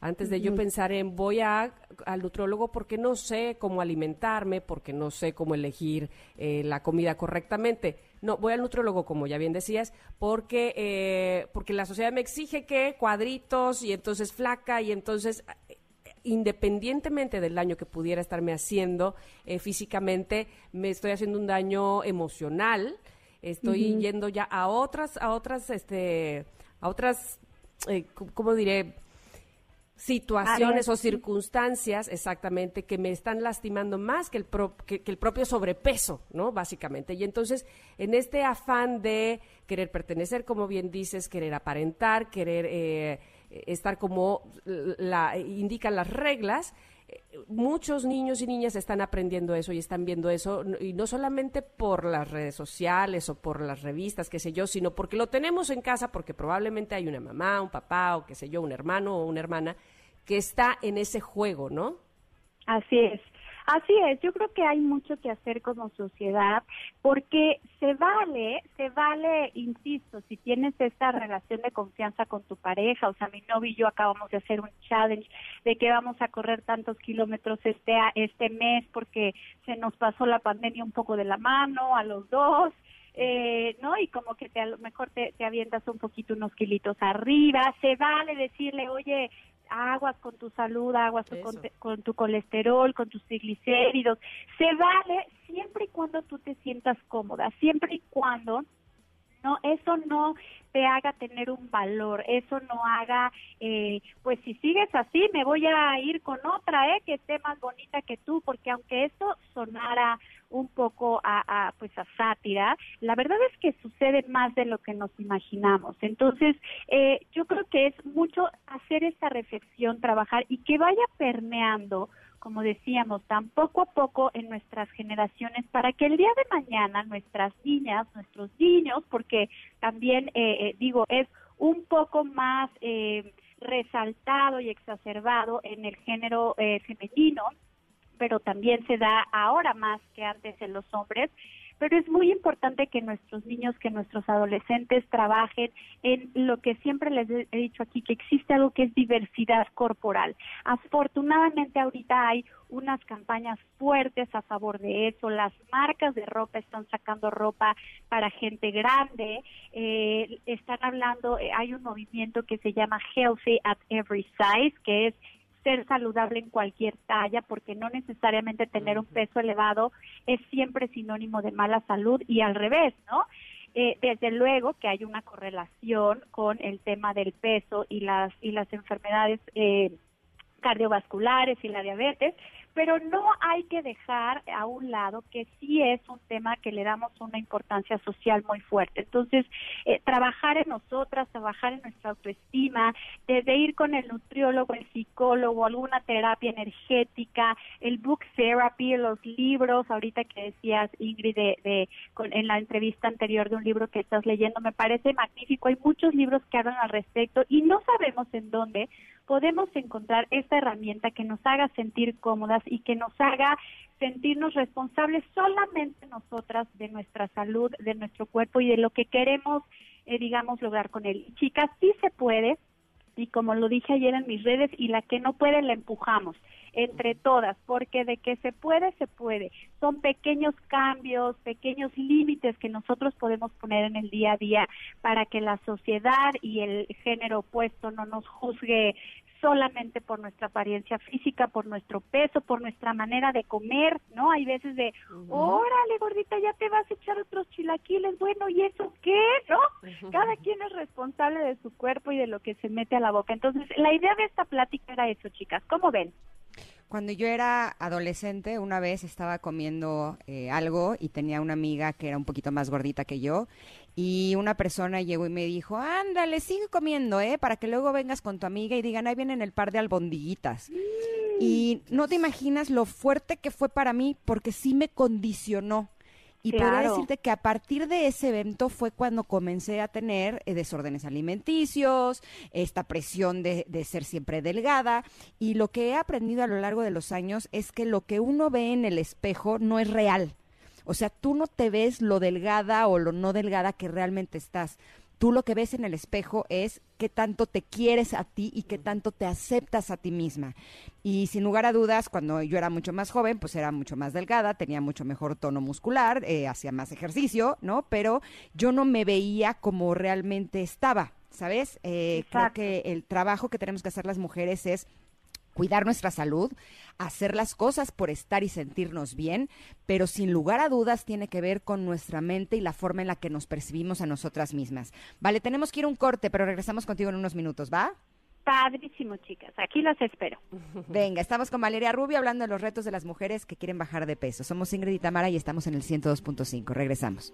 Antes de yo pensar en voy a, al nutrólogo porque no sé cómo alimentarme, porque no sé cómo elegir eh, la comida correctamente. No, voy al nutrólogo, como ya bien decías, porque, eh, porque la sociedad me exige que cuadritos y entonces flaca y entonces eh, independientemente del daño que pudiera estarme haciendo eh, físicamente, me estoy haciendo un daño emocional, estoy yendo ya a otras, a otras, este, a otras, eh, ¿cómo diré? Situaciones o circunstancias exactamente que me están lastimando más que el, pro- que, que el propio sobrepeso, ¿no? Básicamente. Y entonces, en este afán de querer pertenecer, como bien dices, querer aparentar, querer eh, estar como la, indican las reglas, eh, muchos niños y niñas están aprendiendo eso y están viendo eso, y no solamente por las redes sociales o por las revistas, qué sé yo, sino porque lo tenemos en casa, porque probablemente hay una mamá, un papá o qué sé yo, un hermano o una hermana que está en ese juego, ¿no? Así es. Así es, yo creo que hay mucho que hacer como sociedad porque se vale, se vale, insisto, si tienes esta relación de confianza con tu pareja, o sea, mi novio y yo acabamos de hacer un challenge de que vamos a correr tantos kilómetros este este mes porque se nos pasó la pandemia un poco de la mano a los dos. Eh, ¿no? Y como que te, a lo mejor te, te avientas un poquito unos kilitos arriba, se vale decirle, oye, aguas con tu salud, aguas con, con tu colesterol, con tus triglicéridos. Se vale siempre y cuando tú te sientas cómoda, siempre y cuando no eso no te haga tener un valor, eso no haga, eh, pues si sigues así, me voy a ir con otra, eh, que esté más bonita que tú, porque aunque esto sonara un poco a, a, pues a sátira, la verdad es que sucede más de lo que nos imaginamos. Entonces, eh, yo creo que es mucho hacer esta reflexión, trabajar y que vaya permeando como decíamos, tan poco a poco en nuestras generaciones para que el día de mañana nuestras niñas, nuestros niños, porque también eh, eh, digo, es un poco más eh, resaltado y exacerbado en el género eh, femenino, pero también se da ahora más que antes en los hombres. Pero es muy importante que nuestros niños, que nuestros adolescentes trabajen en lo que siempre les he dicho aquí, que existe algo que es diversidad corporal. Afortunadamente ahorita hay unas campañas fuertes a favor de eso. Las marcas de ropa están sacando ropa para gente grande. Eh, están hablando, eh, hay un movimiento que se llama Healthy at Every Size, que es ser saludable en cualquier talla, porque no necesariamente tener un peso elevado es siempre sinónimo de mala salud y al revés, ¿no? Eh, desde luego que hay una correlación con el tema del peso y las y las enfermedades eh, cardiovasculares y la diabetes, pero no hay que dejar a un lado que sí es un tema que le damos una importancia social muy fuerte. Entonces, eh, trabajar en nosotras, trabajar en nuestra autoestima, desde ir con el nutriólogo, el psicólogo, alguna terapia energética, el book therapy, los libros, ahorita que decías, Ingrid, de, de- con- en la entrevista anterior de un libro que estás leyendo, me parece magnífico. Hay muchos libros que hablan al respecto y no sabemos en dónde podemos encontrar esta herramienta que nos haga sentir cómodas y que nos haga sentirnos responsables solamente nosotras de nuestra salud, de nuestro cuerpo y de lo que queremos, eh, digamos, lograr con él. Chicas, sí se puede, y como lo dije ayer en mis redes, y la que no puede la empujamos entre todas, porque de que se puede, se puede. Son pequeños cambios, pequeños límites que nosotros podemos poner en el día a día para que la sociedad y el género opuesto no nos juzgue solamente por nuestra apariencia física, por nuestro peso, por nuestra manera de comer, ¿no? Hay veces de, órale, gordita, ya te vas a echar otros chilaquiles, bueno, ¿y eso qué? ¿No? Cada quien es responsable de su cuerpo y de lo que se mete a la boca. Entonces, la idea de esta plática era eso, chicas. ¿Cómo ven? Cuando yo era adolescente, una vez estaba comiendo eh, algo y tenía una amiga que era un poquito más gordita que yo y una persona llegó y me dijo, ándale, sigue comiendo, ¿eh? Para que luego vengas con tu amiga y digan, ahí vienen el par de albondiguitas. Y no te imaginas lo fuerte que fue para mí porque sí me condicionó. Y podría Claro. decirte que a partir de ese evento fue cuando comencé a tener eh, desórdenes alimenticios, esta presión de, de ser siempre delgada. Y lo que he aprendido a lo largo de los años es que lo que uno ve en el espejo no es real. O sea, tú no te ves lo delgada o lo no delgada que realmente estás. Tú lo que ves en el espejo es qué tanto te quieres a ti y qué tanto te aceptas a ti misma. Y sin lugar a dudas, cuando yo era mucho más joven, pues era mucho más delgada, tenía mucho mejor tono muscular, eh, hacía más ejercicio, ¿no? Pero yo no me veía como realmente estaba, ¿sabes? Eh, creo que el trabajo que tenemos que hacer las mujeres es cuidar nuestra salud, hacer las cosas por estar y sentirnos bien, pero sin lugar a dudas tiene que ver con nuestra mente y la forma en la que nos percibimos a nosotras mismas. Vale, tenemos que ir a un corte, pero regresamos contigo en unos minutos, ¿va? Padrísimo, chicas. Aquí las espero. Venga, estamos con Valeria Rubio hablando de los retos de las mujeres que quieren bajar de peso. Somos Ingrid y Tamara y estamos en el 102.5. Regresamos.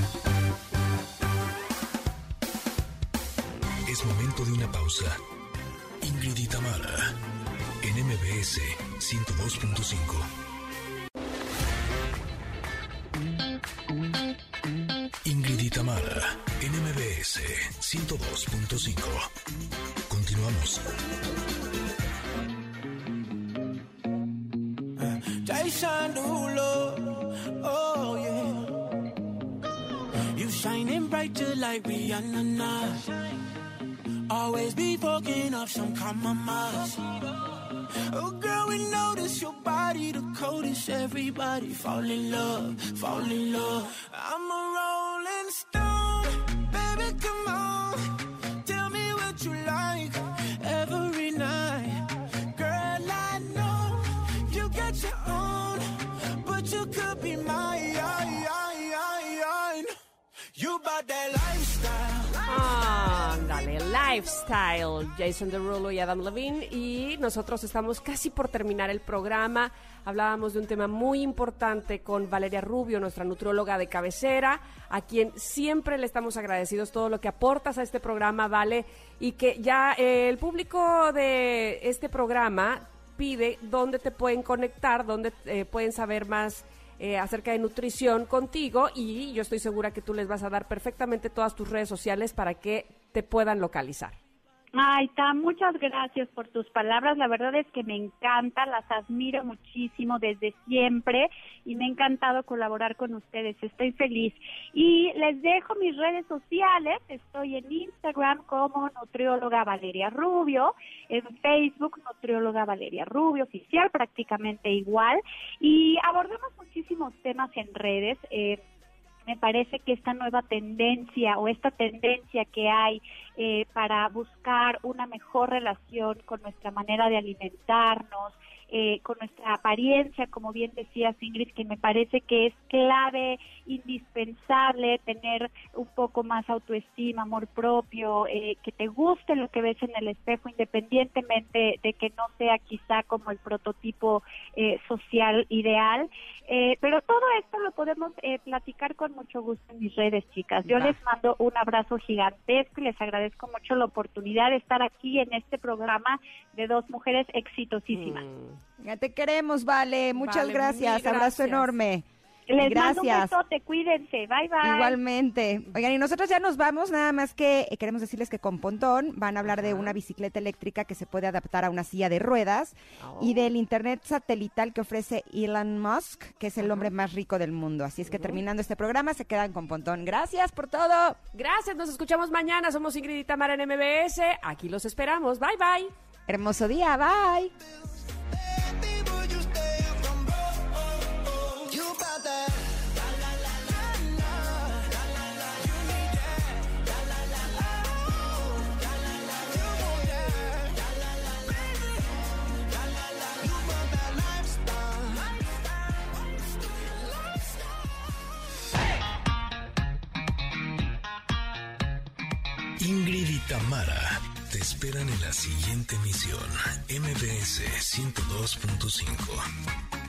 Momento de una pausa. Ingrid y en MBS 102.5. Ingrid y Tamara, en MBS 102.5. Continuamos. Oh yeah. You shining bright just like Rihanna now. Always be fucking up some compromise. Oh girl, we notice your body the coldest. Everybody fall in love, fall in love. I'm a rolling stone, baby, come on. Tell me what you like every night. Girl, I know you got your own, but you could be mine. You bought that lifestyle. Lifestyle, Jason Derulo y Adam Levine. Y nosotros estamos casi por terminar el programa. Hablábamos de un tema muy importante con Valeria Rubio, nuestra nutrióloga de cabecera, a quien siempre le estamos agradecidos todo lo que aportas a este programa, Vale, y que ya eh, el público de este programa pide dónde te pueden conectar, dónde eh, pueden saber más eh, acerca de nutrición contigo y yo estoy segura que tú les vas a dar perfectamente todas tus redes sociales para que te puedan localizar. Ay, muchas gracias por tus palabras. La verdad es que me encanta, las admiro muchísimo desde siempre y me ha encantado colaborar con ustedes. Estoy feliz. Y les dejo mis redes sociales. Estoy en Instagram como nutrióloga Valeria Rubio, en Facebook nutrióloga Valeria Rubio, oficial prácticamente igual. Y abordamos muchísimos temas en redes. Eh, me parece que esta nueva tendencia o esta tendencia que hay eh, para buscar una mejor relación con nuestra manera de alimentarnos, eh, con nuestra apariencia, como bien decía Ingrid, que me parece que es clave, indispensable tener un poco más autoestima, amor propio, eh, que te guste lo que ves en el espejo, independientemente de que no sea quizá como el prototipo eh, social ideal. Eh, pero todo esto lo podemos eh, platicar con mucho gusto en mis redes, chicas. Yo Va. les mando un abrazo gigantesco y les agradezco mucho la oportunidad de estar aquí en este programa de dos mujeres exitosísimas. Ya te queremos, Vale. Muchas Vale, gracias. Abrazo enorme. Les gracias. mando un besote, cuídense. Bye, bye. Igualmente. Oigan, y nosotros ya nos vamos, nada más que eh, queremos decirles que con Pontón van a hablar de una bicicleta eléctrica que se puede adaptar a una silla de ruedas y del internet satelital que ofrece Elon Musk, que es el hombre más rico del mundo. Así es que terminando este programa se quedan con Pontón. Gracias por todo. Gracias, nos escuchamos mañana. Somos Ingrid y Tamara en MBS. Aquí los esperamos. Bye, bye. Hermoso día, bye. Ingrid y Tamara esperan en la siguiente emisión, MBS 102.5.